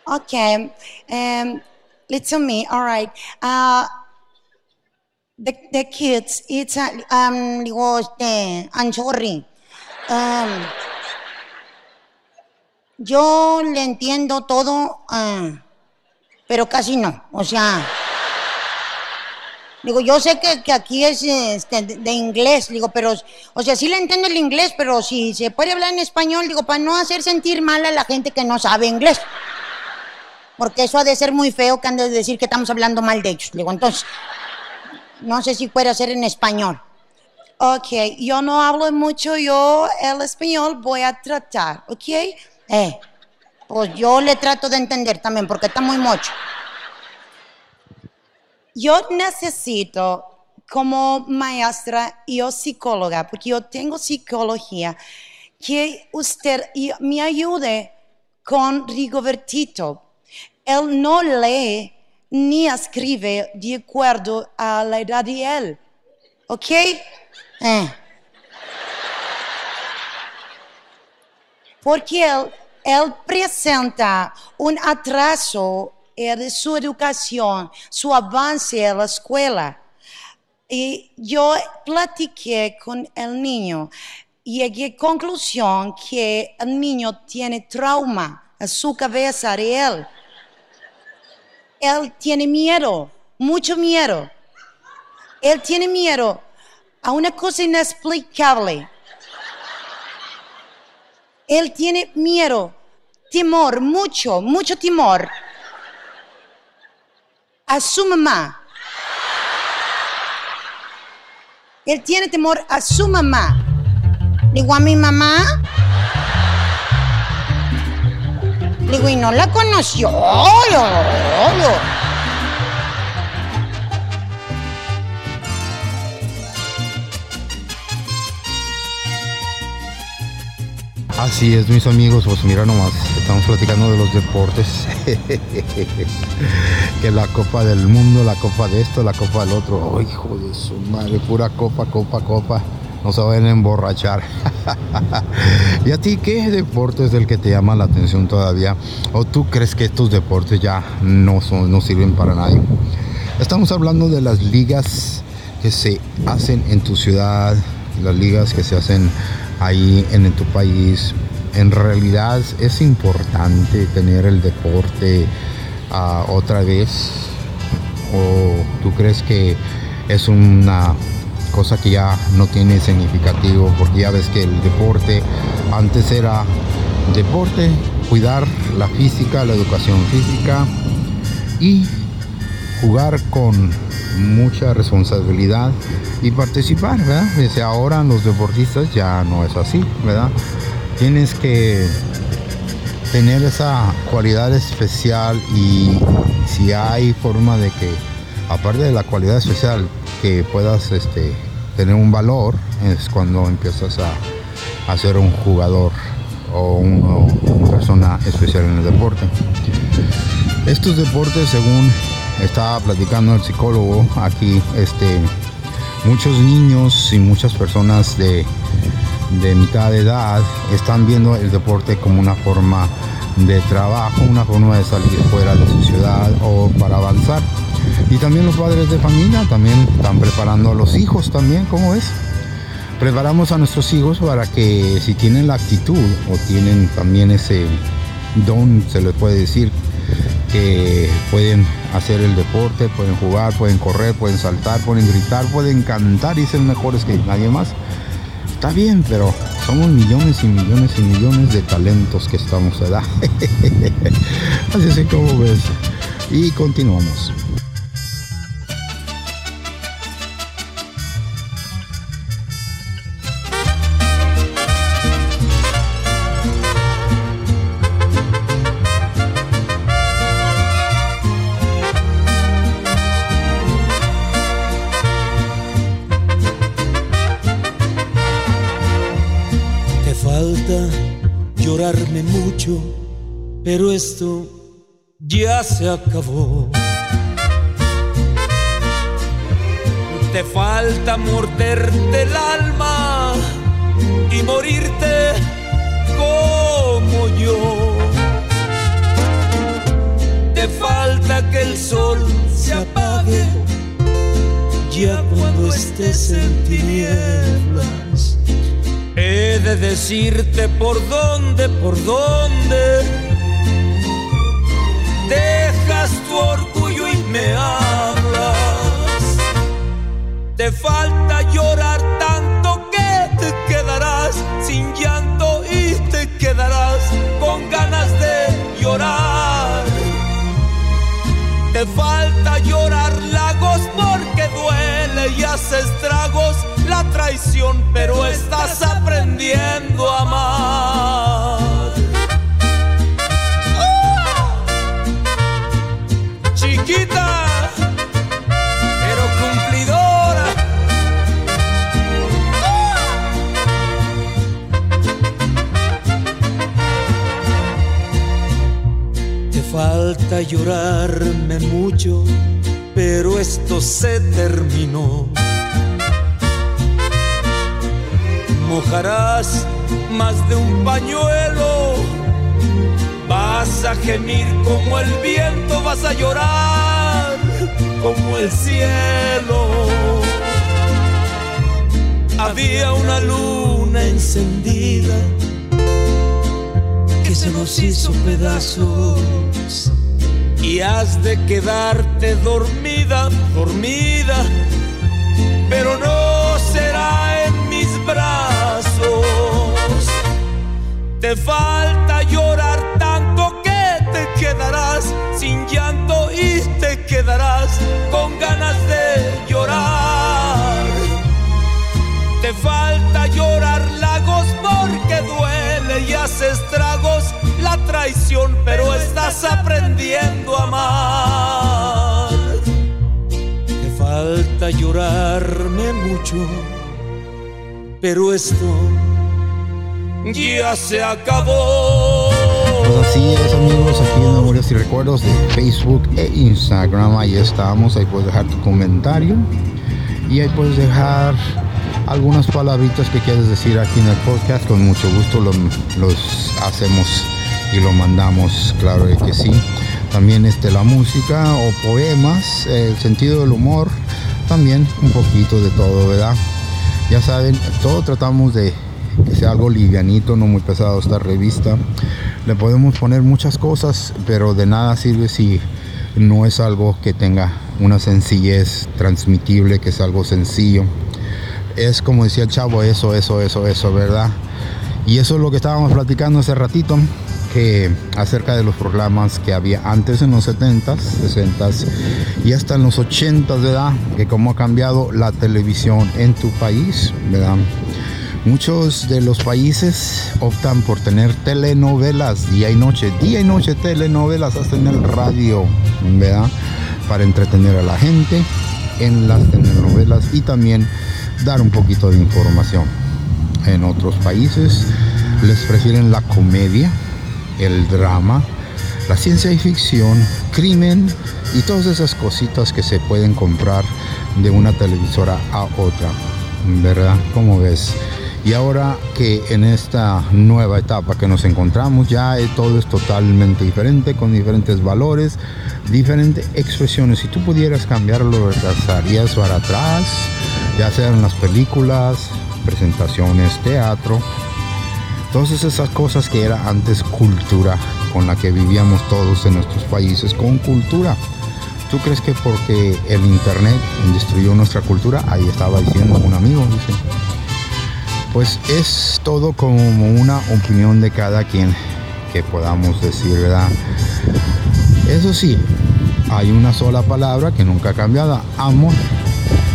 Okay, um, listen to me, all right. Uh, The, the kids, it's a, um, digo, este, I'm sorry. Um, yo le entiendo todo, ah, pero casi no. O sea, digo, yo sé que, que aquí es este, de, de inglés, digo, pero, o sea, sí le entiendo el inglés, pero si se puede hablar en español, digo, para no hacer sentir mal a la gente que no sabe inglés. Porque eso ha de ser muy feo que han de decir que estamos hablando mal de ellos. Digo, entonces, no sé si puede ser en español. Ok, yo no hablo mucho, yo el español voy a tratar, ¿ok? Eh, pues yo le trato de entender también porque está muy mucho. Yo necesito como maestra y psicóloga, porque yo tengo psicología, que usted me ayude con Rigobertito. Él no lee ni escribe de acuerdo a la edad de él. ¿Ok? Eh. Porque él, él presenta un atraso de su educación, su avance en la escuela. Y yo platiqué con el niño y llegué a conclusión que el niño tiene trauma en su cabeza de él. Él tiene miedo, mucho miedo. Él tiene miedo a una cosa inexplicable. Él tiene miedo, temor, mucho, mucho temor a su mamá. Él tiene temor a su mamá. Digo, a mi mamá. Digo, y no la conoció. Así es, mis amigos, pues mira nomás, estamos platicando de los deportes. que la Copa del Mundo, la Copa de esto, la Copa del otro. Hijo de su madre, pura copa, copa, copa. No se a emborrachar. ¿Y a ti qué deporte es el que te llama la atención todavía? ¿O tú crees que estos deportes ya no, son, no sirven para nadie? Estamos hablando de las ligas que se hacen en tu ciudad, las ligas que se hacen ahí en, en tu país. En realidad es importante tener el deporte ah, otra vez. ¿O tú crees que es una cosa que ya no tiene significativo? Porque ya ves que el deporte antes era deporte, cuidar la física, la educación física y jugar con mucha responsabilidad y participar, ¿verdad? Desde ahora los deportistas ya no es así, ¿verdad? Tienes que tener esa cualidad especial y si hay forma de que, aparte de la cualidad especial, que puedas este, tener un valor, es cuando empiezas a, a ser un jugador o un- o una persona especial en el deporte. Estos deportes, según estaba platicando el psicólogo aquí, este, muchos niños y muchas personas de mitad de edad están viendo el deporte como una forma de trabajo, una forma de salir fuera de su ciudad o para avanzar. Y también los padres de familia también están preparando a los hijos también, ¿cómo es? Preparamos a nuestros hijos para que si tienen la actitud o tienen también ese don, se les puede decir, que pueden hacer el deporte, pueden jugar, pueden correr, pueden saltar, pueden gritar, pueden cantar y ser mejores que nadie más. Está bien, pero somos millones y millones y millones de talentos que estamos, ¿verdad? Así es como ves. Y continuamos. Pero esto ya se acabó. Te falta morderte el alma y morirte como yo. Te falta que el sol se apague ya estés en tinieblas. He de decirte por dónde, por dónde dejas tu orgullo y me hablas. Te falta llorar tanto que te quedarás sin llanto y te quedarás con ganas de llorar. Te falta llorar lagos porque duele y hace estragos la traición, pero estás aprendiendo a amar. Falta llorarme mucho, pero esto se terminó. Mojarás más de un pañuelo, vas a gemir como el viento, vas a llorar como el cielo. Había una luna encendida que se nos hizo pedazos y has de quedarte dormida, dormida, pero no será en mis brazos. Te falta llorar tanto que te quedarás sin llanto y te quedarás con ganas de llorar. Te falta llorar lagos porque duele y hace estragos la traición, pero estás aprendiendo a amar. Te falta llorarme mucho, pero esto ya se acabó. Pues así es amigos, aquí en Memorias y Recuerdos de Facebook e Instagram, ahí estamos, ahí puedes dejar tu comentario y ahí puedes dejar algunas palabritas que quieres decir aquí en el podcast, con mucho gusto lo- los hacemos y lo mandamos, claro que sí. También este, la música o poemas, el sentido del humor, también un poquito de todo, ¿verdad? Ya saben, todo tratamos de que sea algo livianito, no muy pesado esta revista. Le podemos poner muchas cosas, pero de nada sirve si no es algo que tenga una sencillez transmitible, que es algo sencillo. Es como decía el chavo, eso, eso, eso, eso, ¿verdad? Y eso es lo que estábamos platicando hace ratito, que acerca de los programas que había antes en los 70s, 60s y hasta en los 80s, ¿verdad? Que cómo ha cambiado la televisión en tu país, ¿verdad? Muchos de los países optan por tener telenovelas día y noche, día y noche telenovelas hasta en el radio, ¿verdad? Para entretener a la gente en las telenovelas y también dar un poquito de información. En otros países les prefieren la comedia, el drama, la ciencia y ficción, crimen y todas esas cositas que se pueden comprar de una televisora a otra, ¿verdad? ¿Cómo ves? Y ahora que en esta nueva etapa que nos encontramos, ya todo es totalmente diferente, con diferentes valores, diferentes expresiones. Si tú pudieras cambiarlo, regresarías para atrás, ya sean las películas, presentaciones, teatro, todas esas cosas que era antes cultura, con la que vivíamos todos en nuestros países, con cultura. ¿Tú crees que porque el internet destruyó nuestra cultura? Ahí estaba diciendo un amigo, dice. Pues es todo como una opinión de cada quien que podamos decir, ¿verdad? Eso sí, hay una sola palabra que nunca ha cambiado, amor.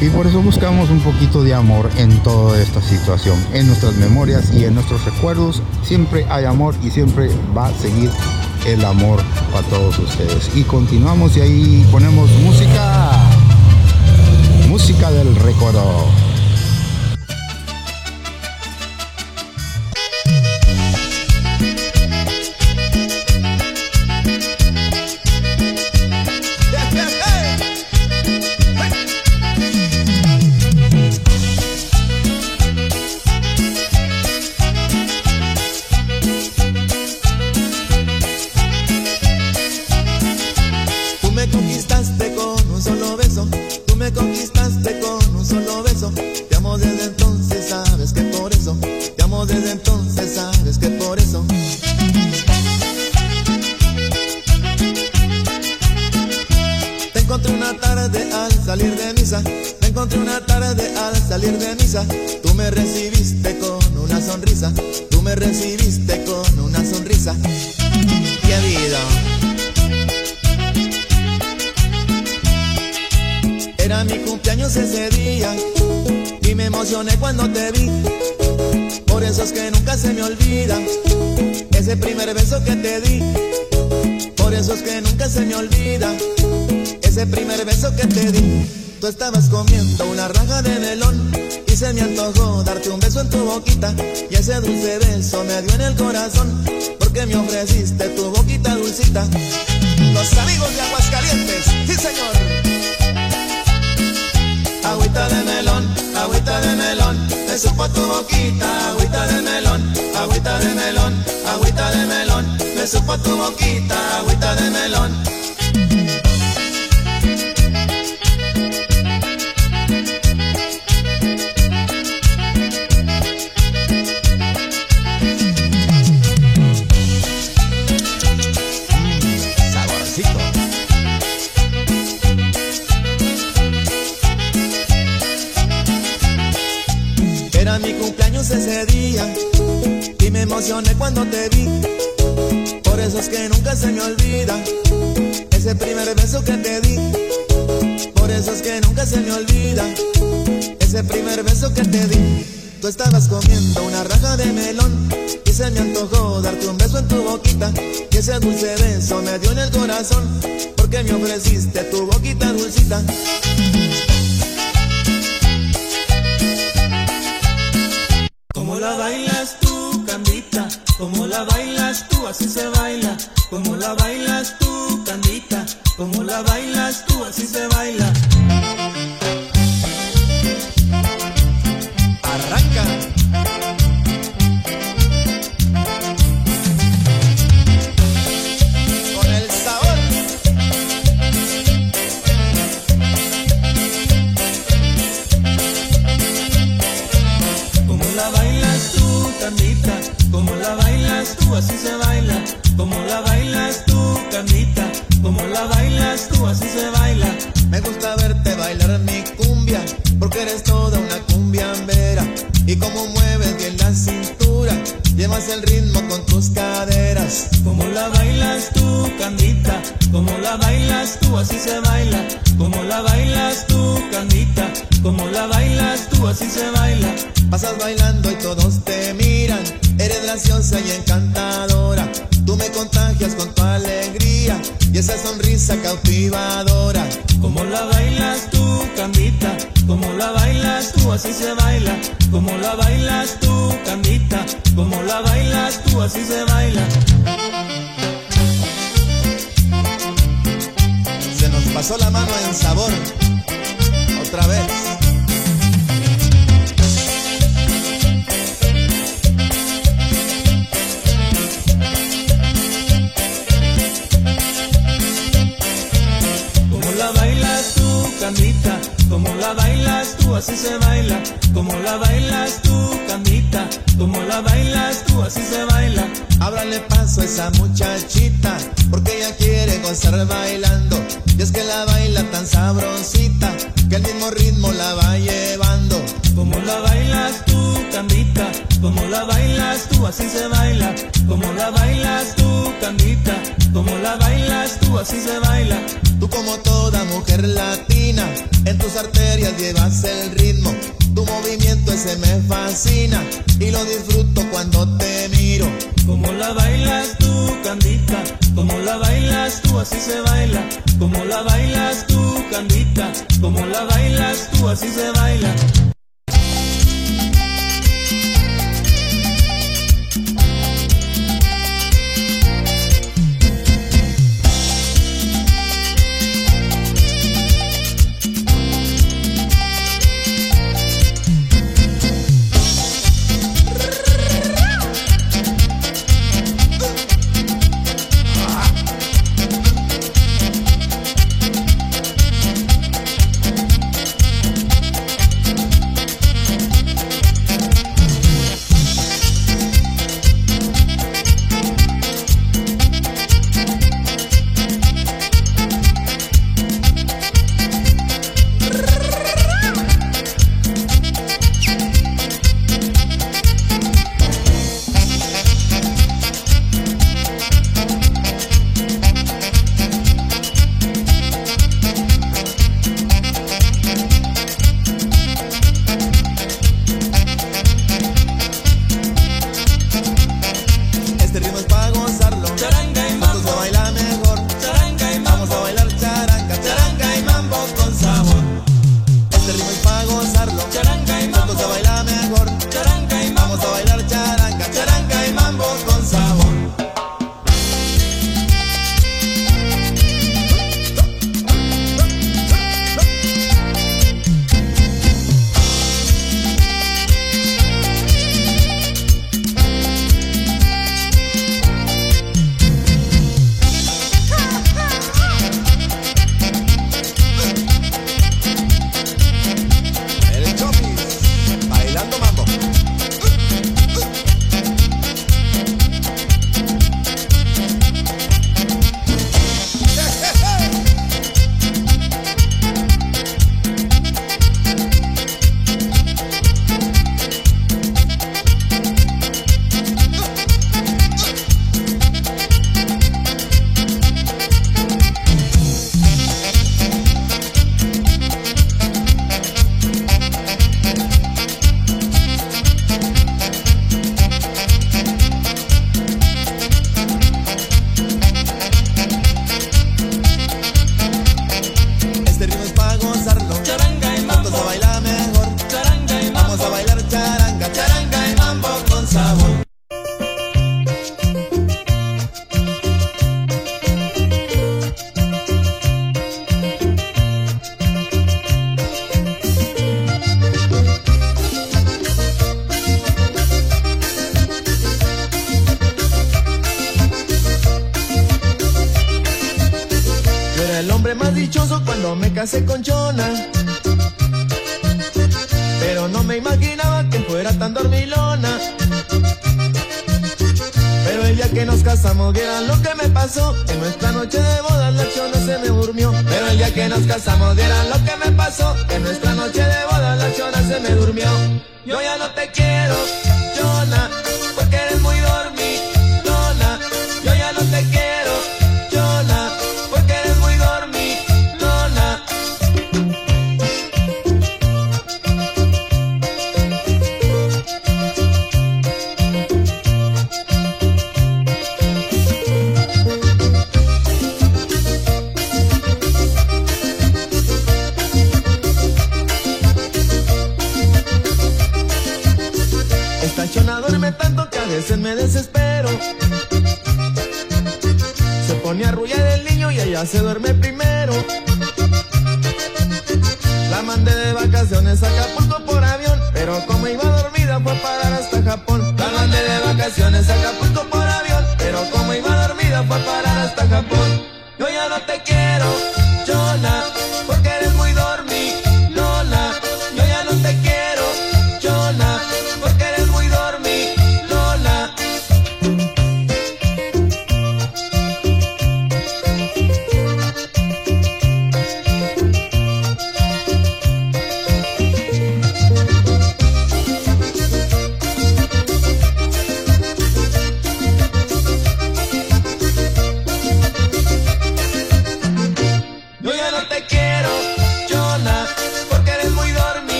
Y por eso buscamos un poquito de amor en toda esta situación. En nuestras memorias y en nuestros recuerdos siempre hay amor y siempre va a seguir el amor para todos ustedes. Y continuamos y ahí ponemos música. Música del recuerdo. en tu boquita y ese dulce beso me dio en el corazón porque me ofreciste tu boquita dulcita. Como la bailas tú, Candita, como la bailas tú, así se baila. Como la bailas tú, Candita, como la bailas tú, así se baila.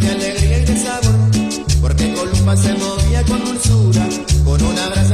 de alegría y de sabor, porque Columba se movía con dulzura, con un abrazo.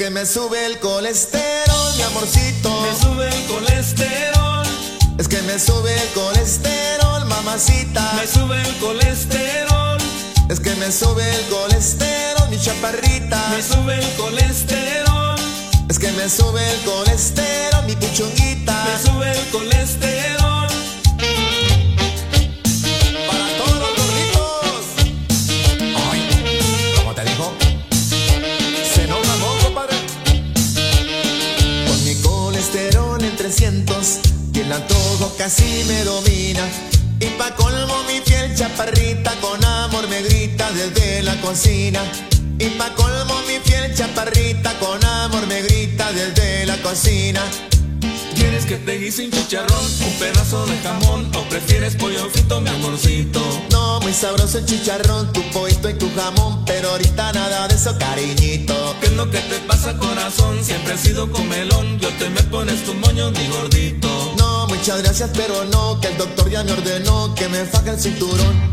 Es que me sube el colesterol, mi amorcito. Me sube el colesterol. Es que me sube el colesterol, mamacita. Me sube el colesterol. Es que me sube el colesterol, mi chaparrita. Me sube el colesterol. Es que me sube el colesterol, mi puchonguita. Me sube el colesterol. casi me domina. Y pa' colmo mi fiel chaparrita con amor me grita desde la cocina. Y pa' colmo mi fiel chaparrita con amor me grita desde la cocina. ¿Quieres que te guise un chicharrón, un pedazo de jamón o prefieres pollo frito, mi amorcito? No, muy sabroso el chicharrón, tu pollito y tu jamón, pero ahorita nada de eso, cariñito. ¿Qué es lo que te pasa, corazón? Siempre he sido comelón, yo te me pones tus moños, mi gordito. Muchas gracias, pero no, que el doctor ya me ordenó que me faje el cinturón.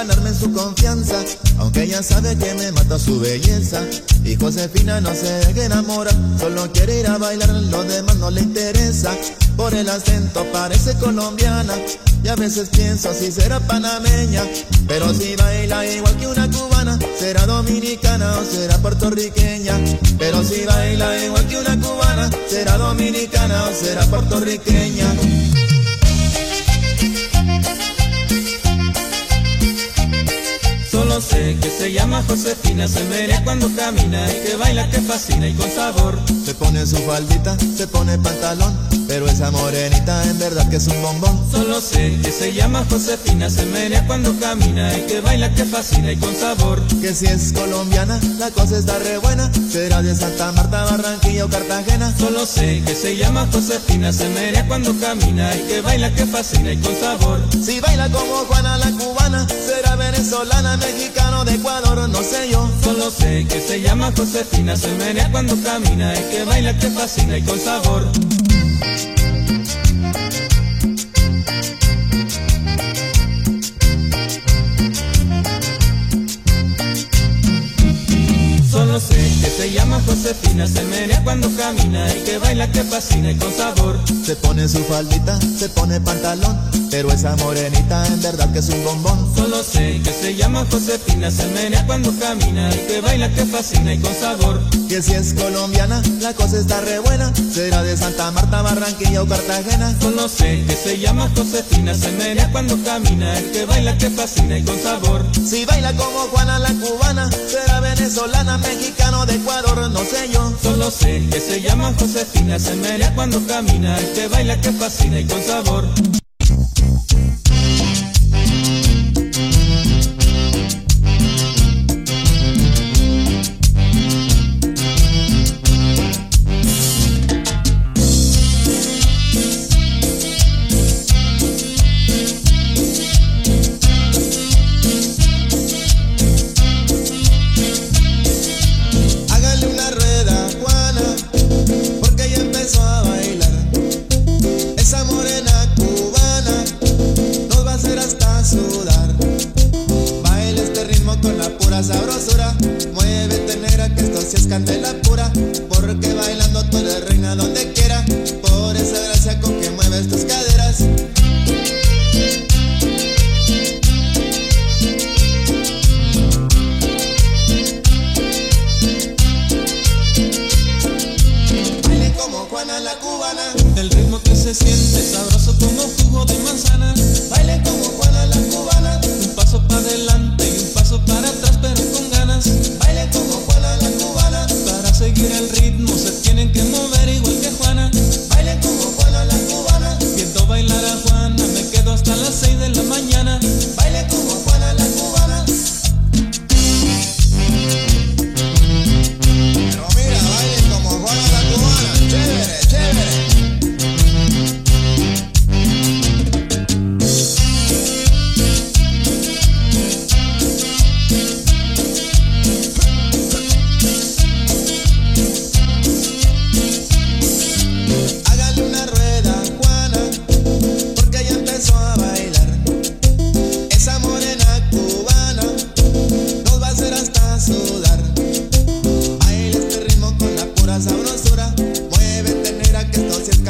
Ganarme su confianza. Aunque ella sabe que me mata su belleza. Y Josefina no se deja enamorar, solo quiere ir a bailar, lo demás no le interesa. Por el acento parece colombiana y a veces pienso si será panameña. Pero si baila igual que una cubana, será dominicana o será puertorriqueña. Pero si baila igual que una cubana, será dominicana o será puertorriqueña. Que se llama Josefina, se menea cuando camina y que baila, que fascina y con sabor. Se pone su faldita, se pone pantalón, pero esa morenita en verdad que es un bombón. Solo sé que se llama Josefina, se menea cuando camina y que baila, que fascina y con sabor. Que si es colombiana, la cosa está re buena. Será de Santa Marta, Barranquilla o Cartagena. Solo sé que se llama Josefina, se menea cuando camina y que baila, que fascina y con sabor. Si baila como Juana la cubana, será venezolana, mexicano de Ecuador, no sé yo. Solo sé que se llama Josefina, se menea cuando camina y que baila, que fascina y con sabor. lo sé, que se llama Josefina, se menea cuando camina y que baila que fascina y con sabor. Se pone su faldita, se pone pantalón, pero esa morenita en verdad que es un bombón. Solo sé que se llama Josefina, se menea cuando camina y que baila que fascina y con sabor. Que si es colombiana, la cosa está re buena. Será de Santa Marta, Barranquilla o Cartagena. Solo sé que se llama Josefina, se cuando camina. El que baila, que fascina y con sabor. Si baila como Juana la cubana, será venezolana, mexicano de Ecuador, no sé yo. Solo sé que se llama Josefina, se cuando camina. El que baila, que fascina y con sabor.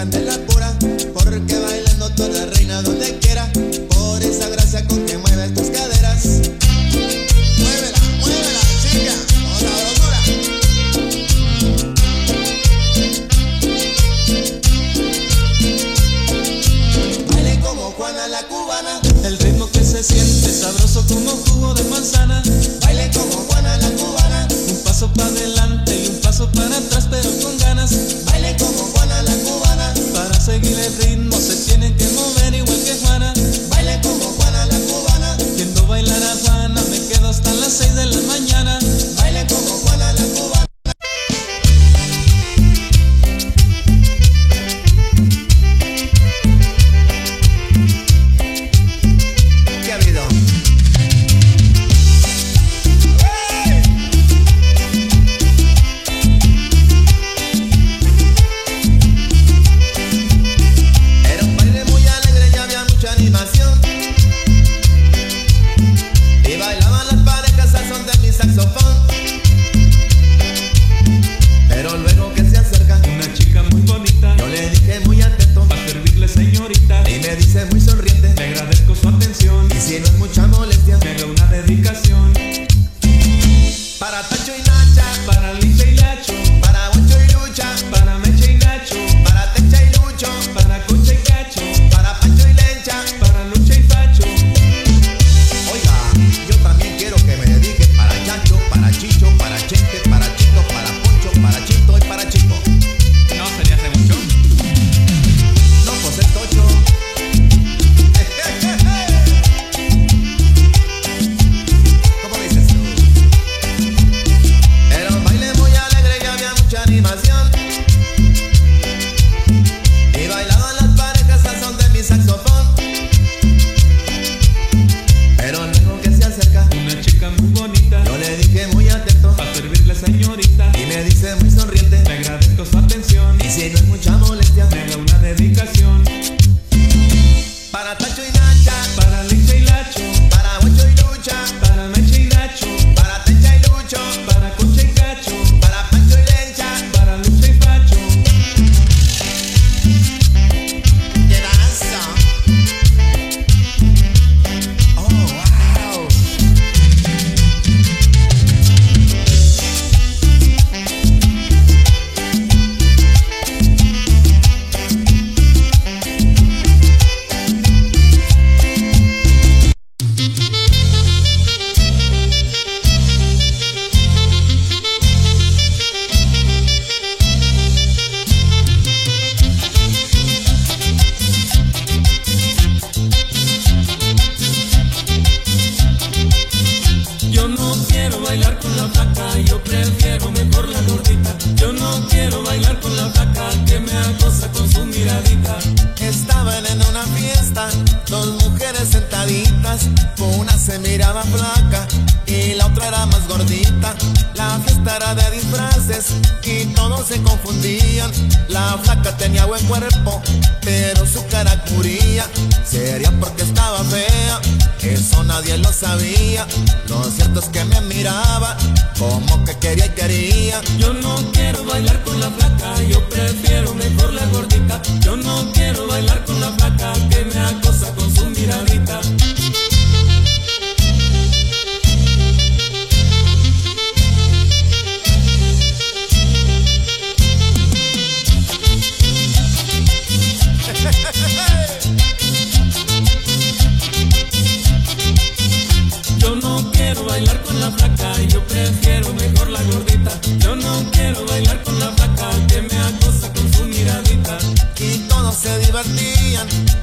candela pura, porque bailando toda la reina donde quiera.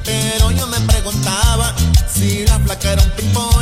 pero yo me preguntaba si la placa era un pipón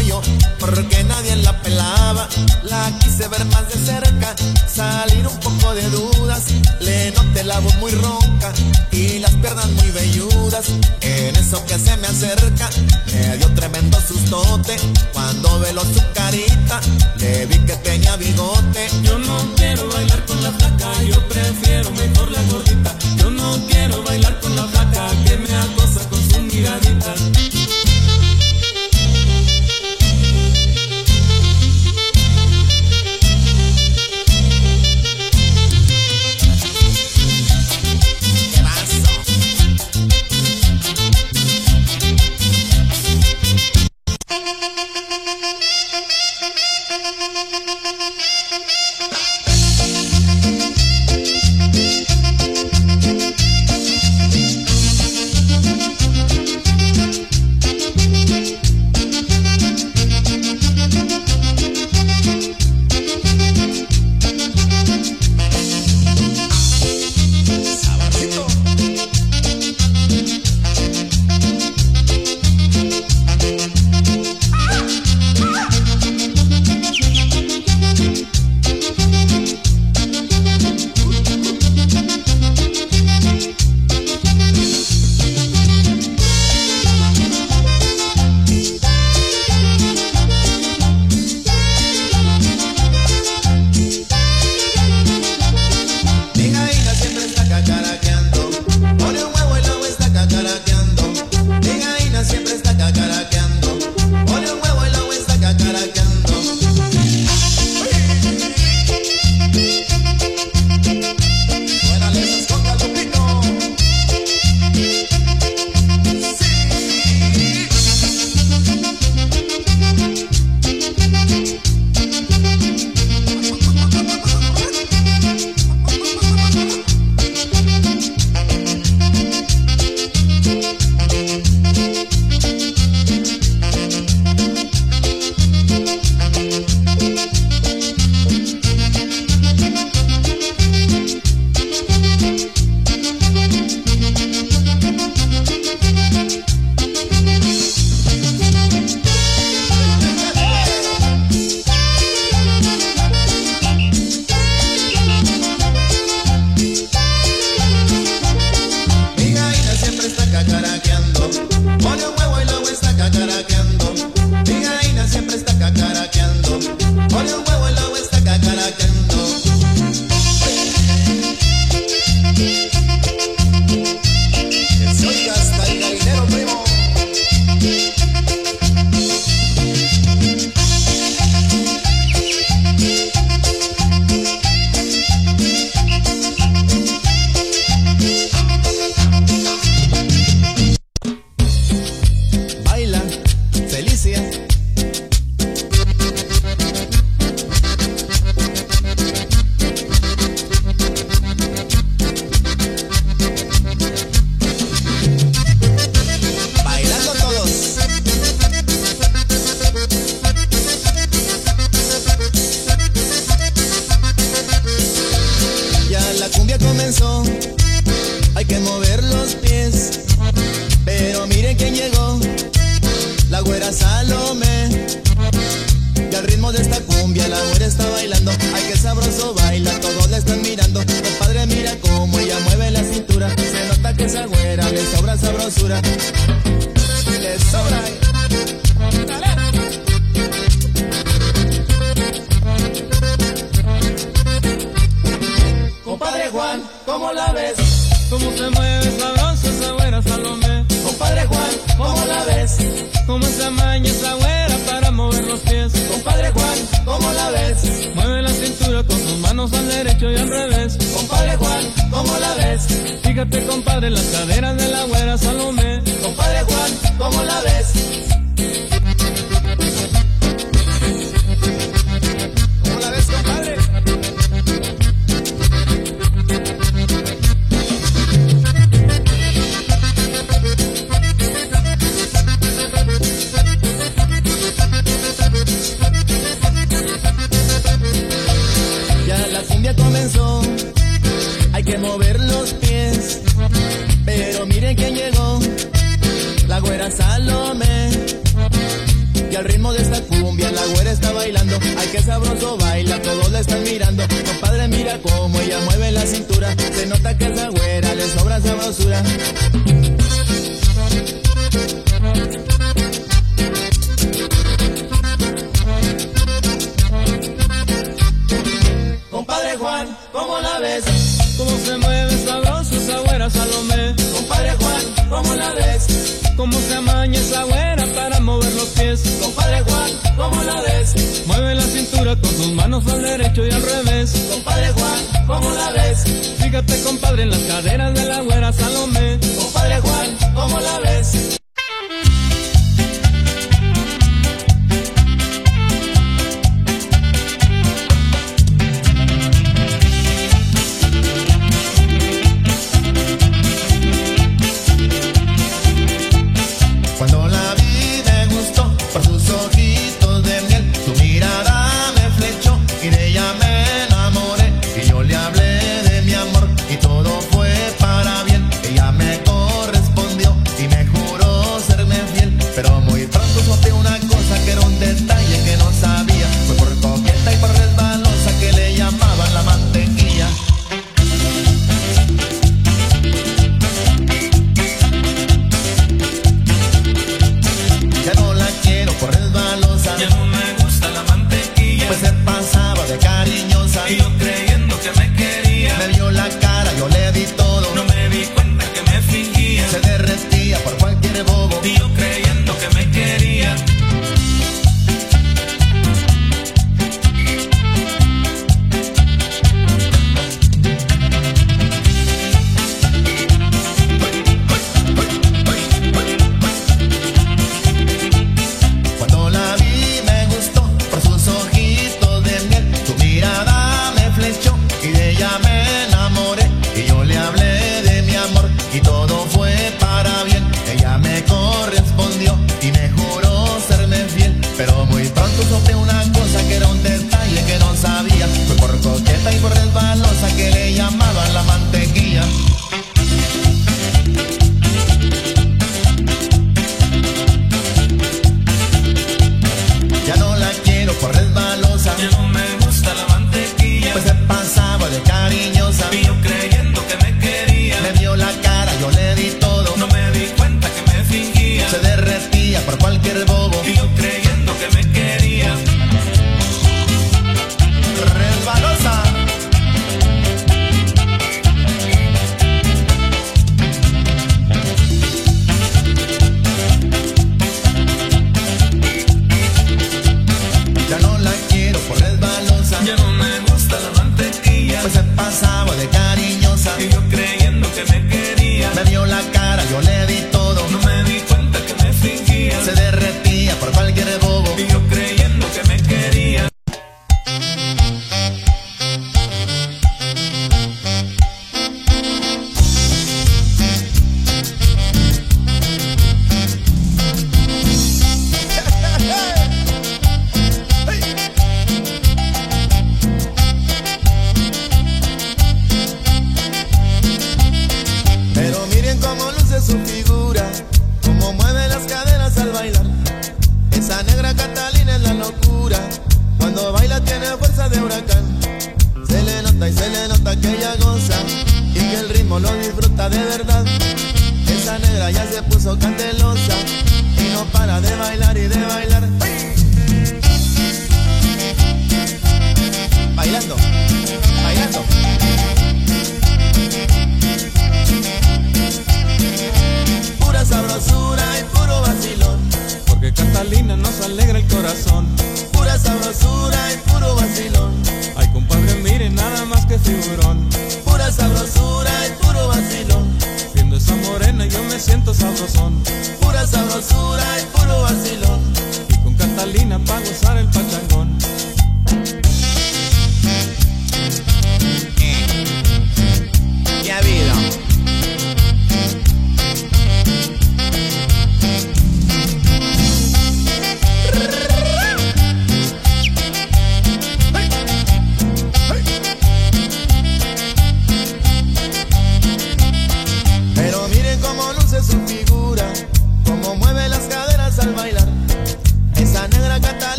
Compadre, las caderas de la güera Salomé. Compadre Juan, ¿cómo la ves?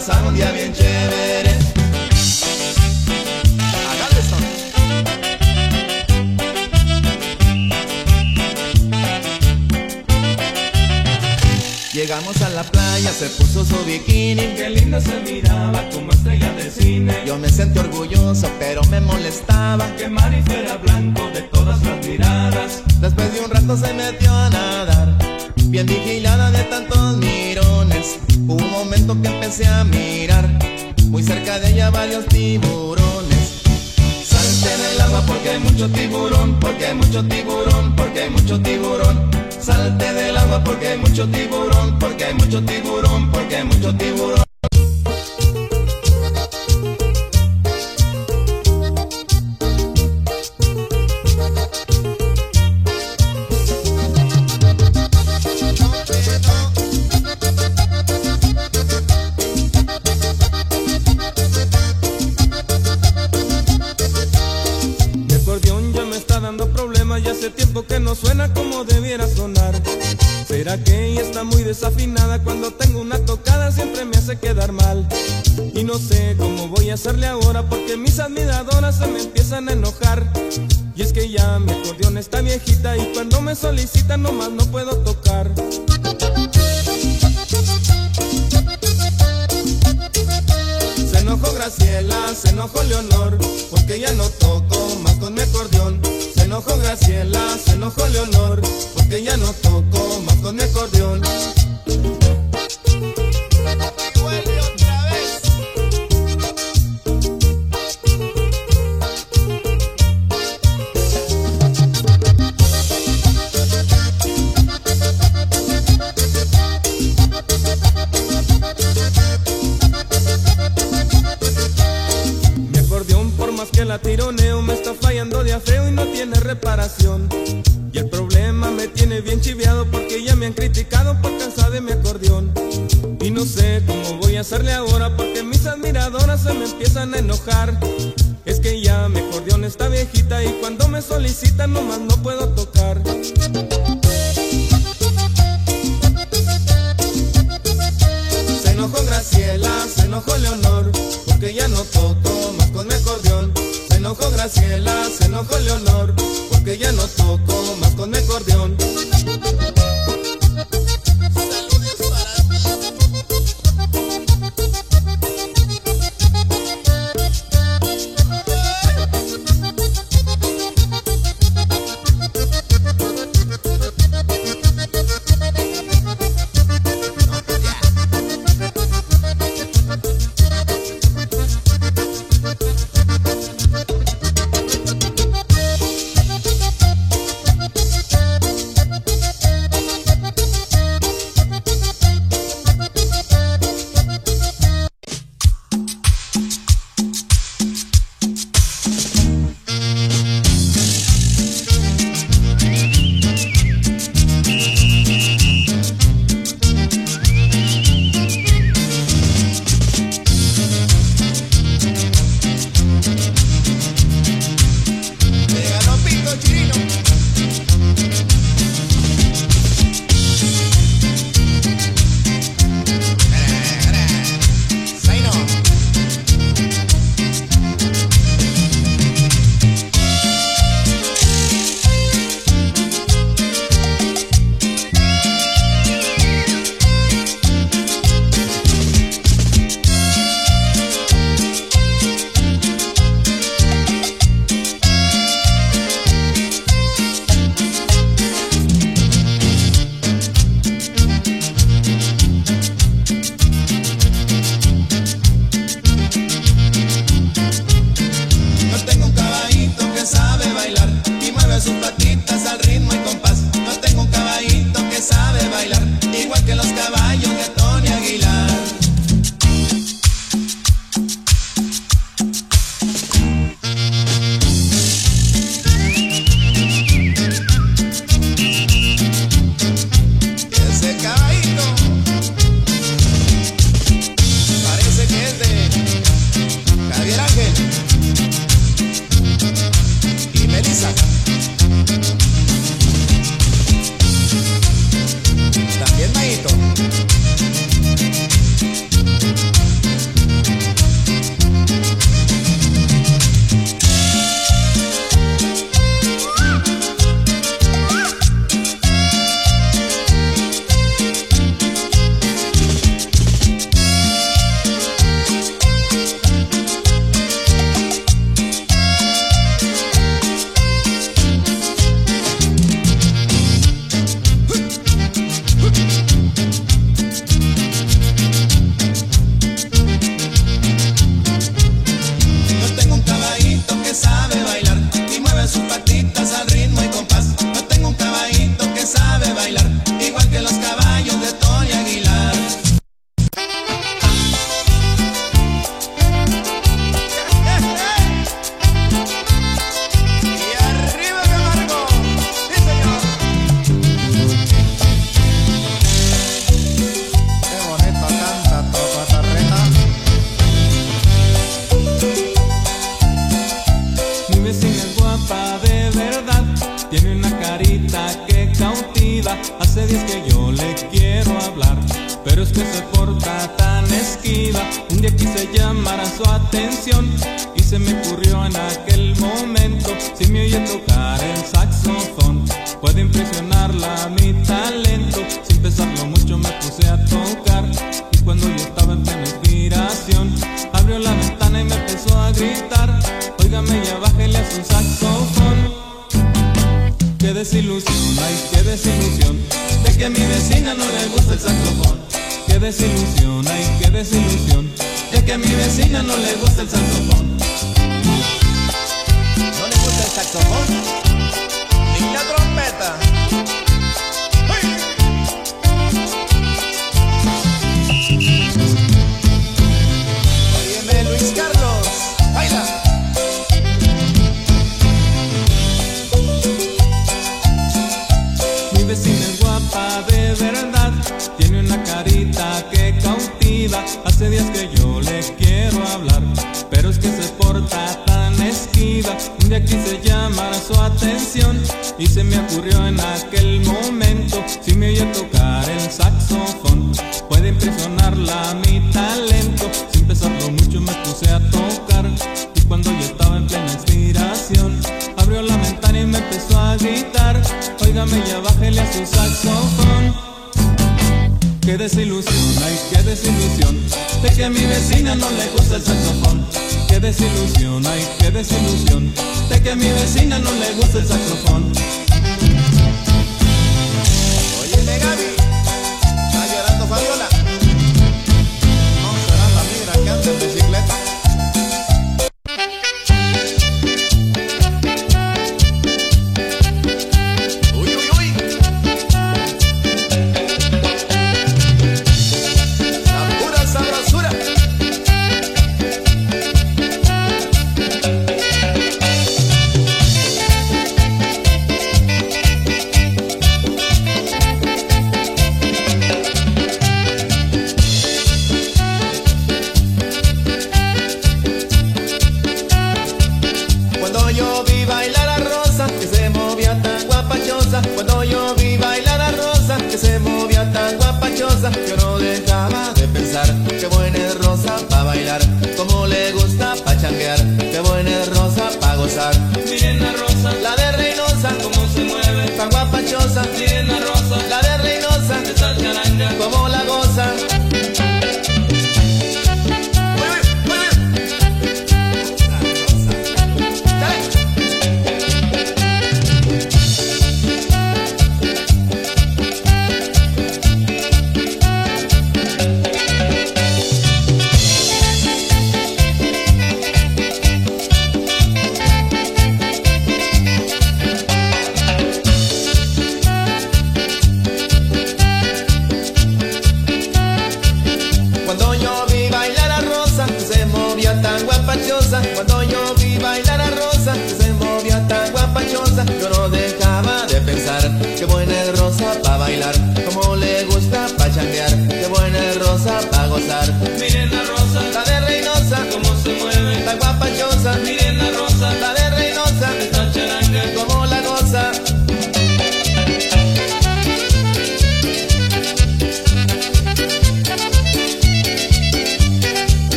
pasar un día bien chévere. Llegamos a la playa, se puso su bikini. Qué linda se miraba como estrella de cine. Yo me sentí orgulloso, pero me molestaba. Que Mari mucho tiburón, porque hay mucho tiburón.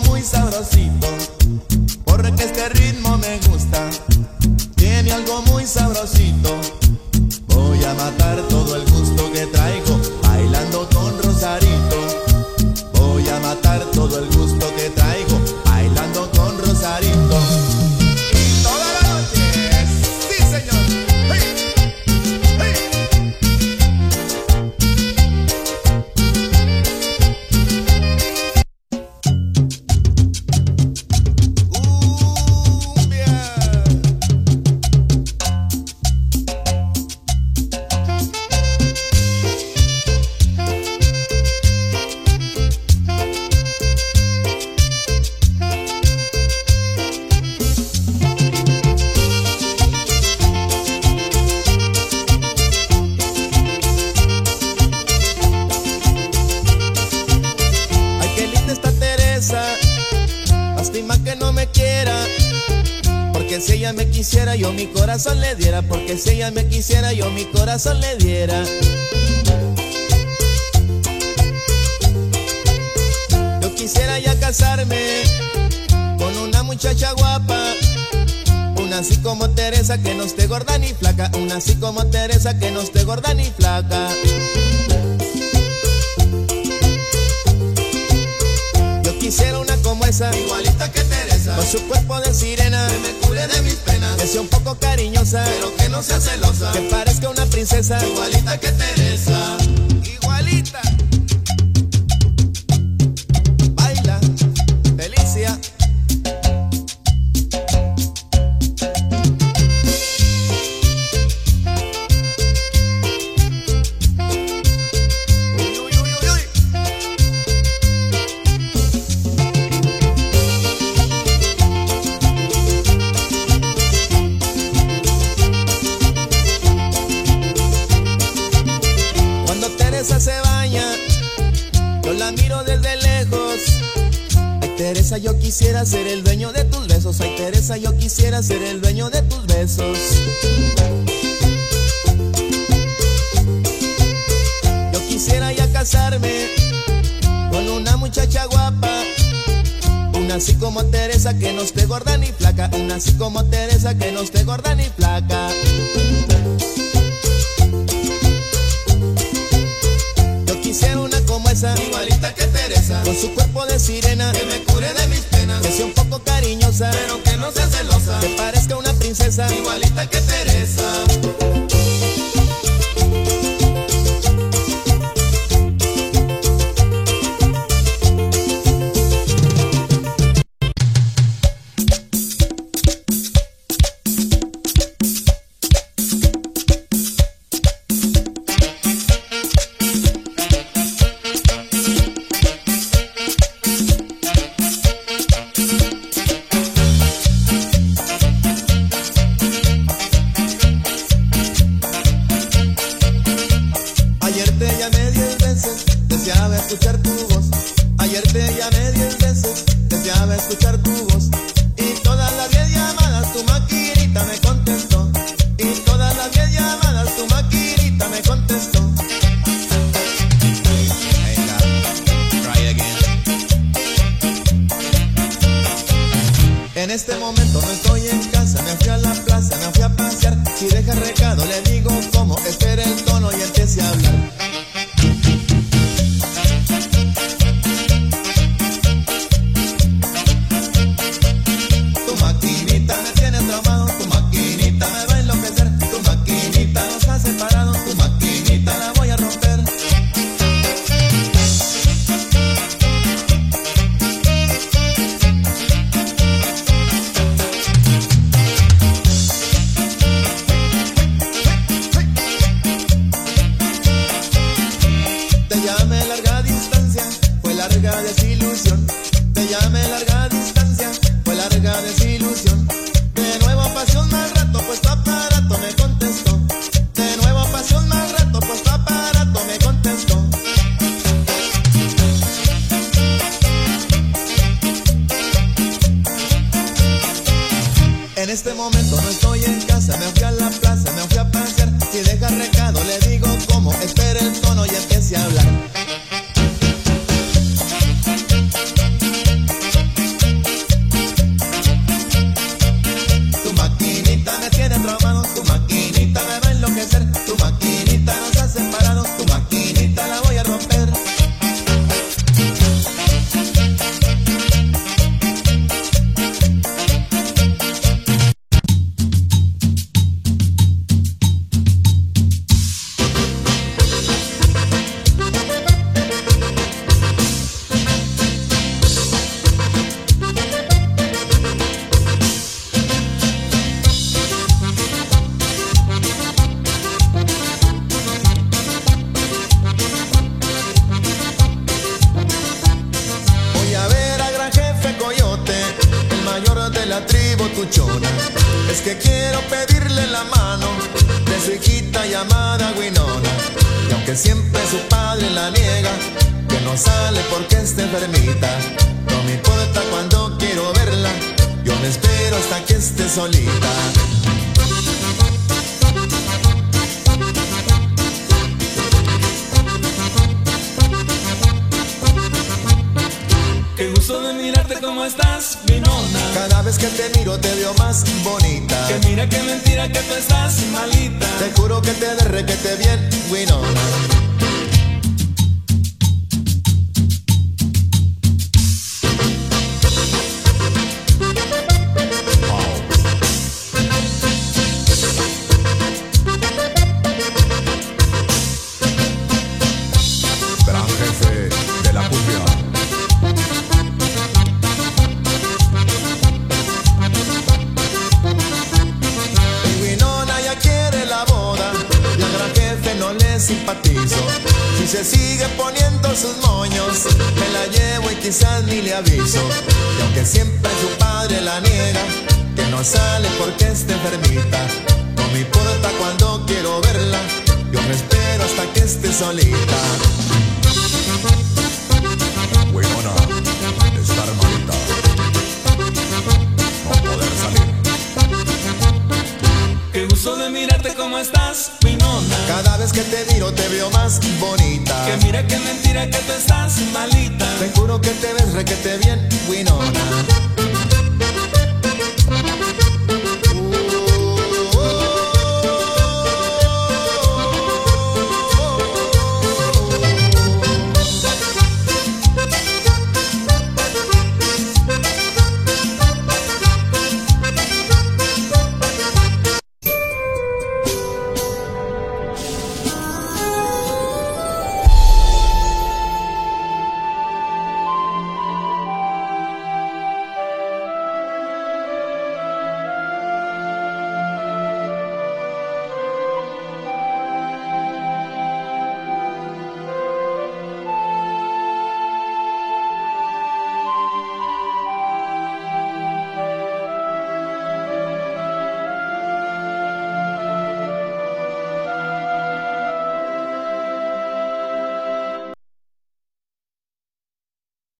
muy sabrosito.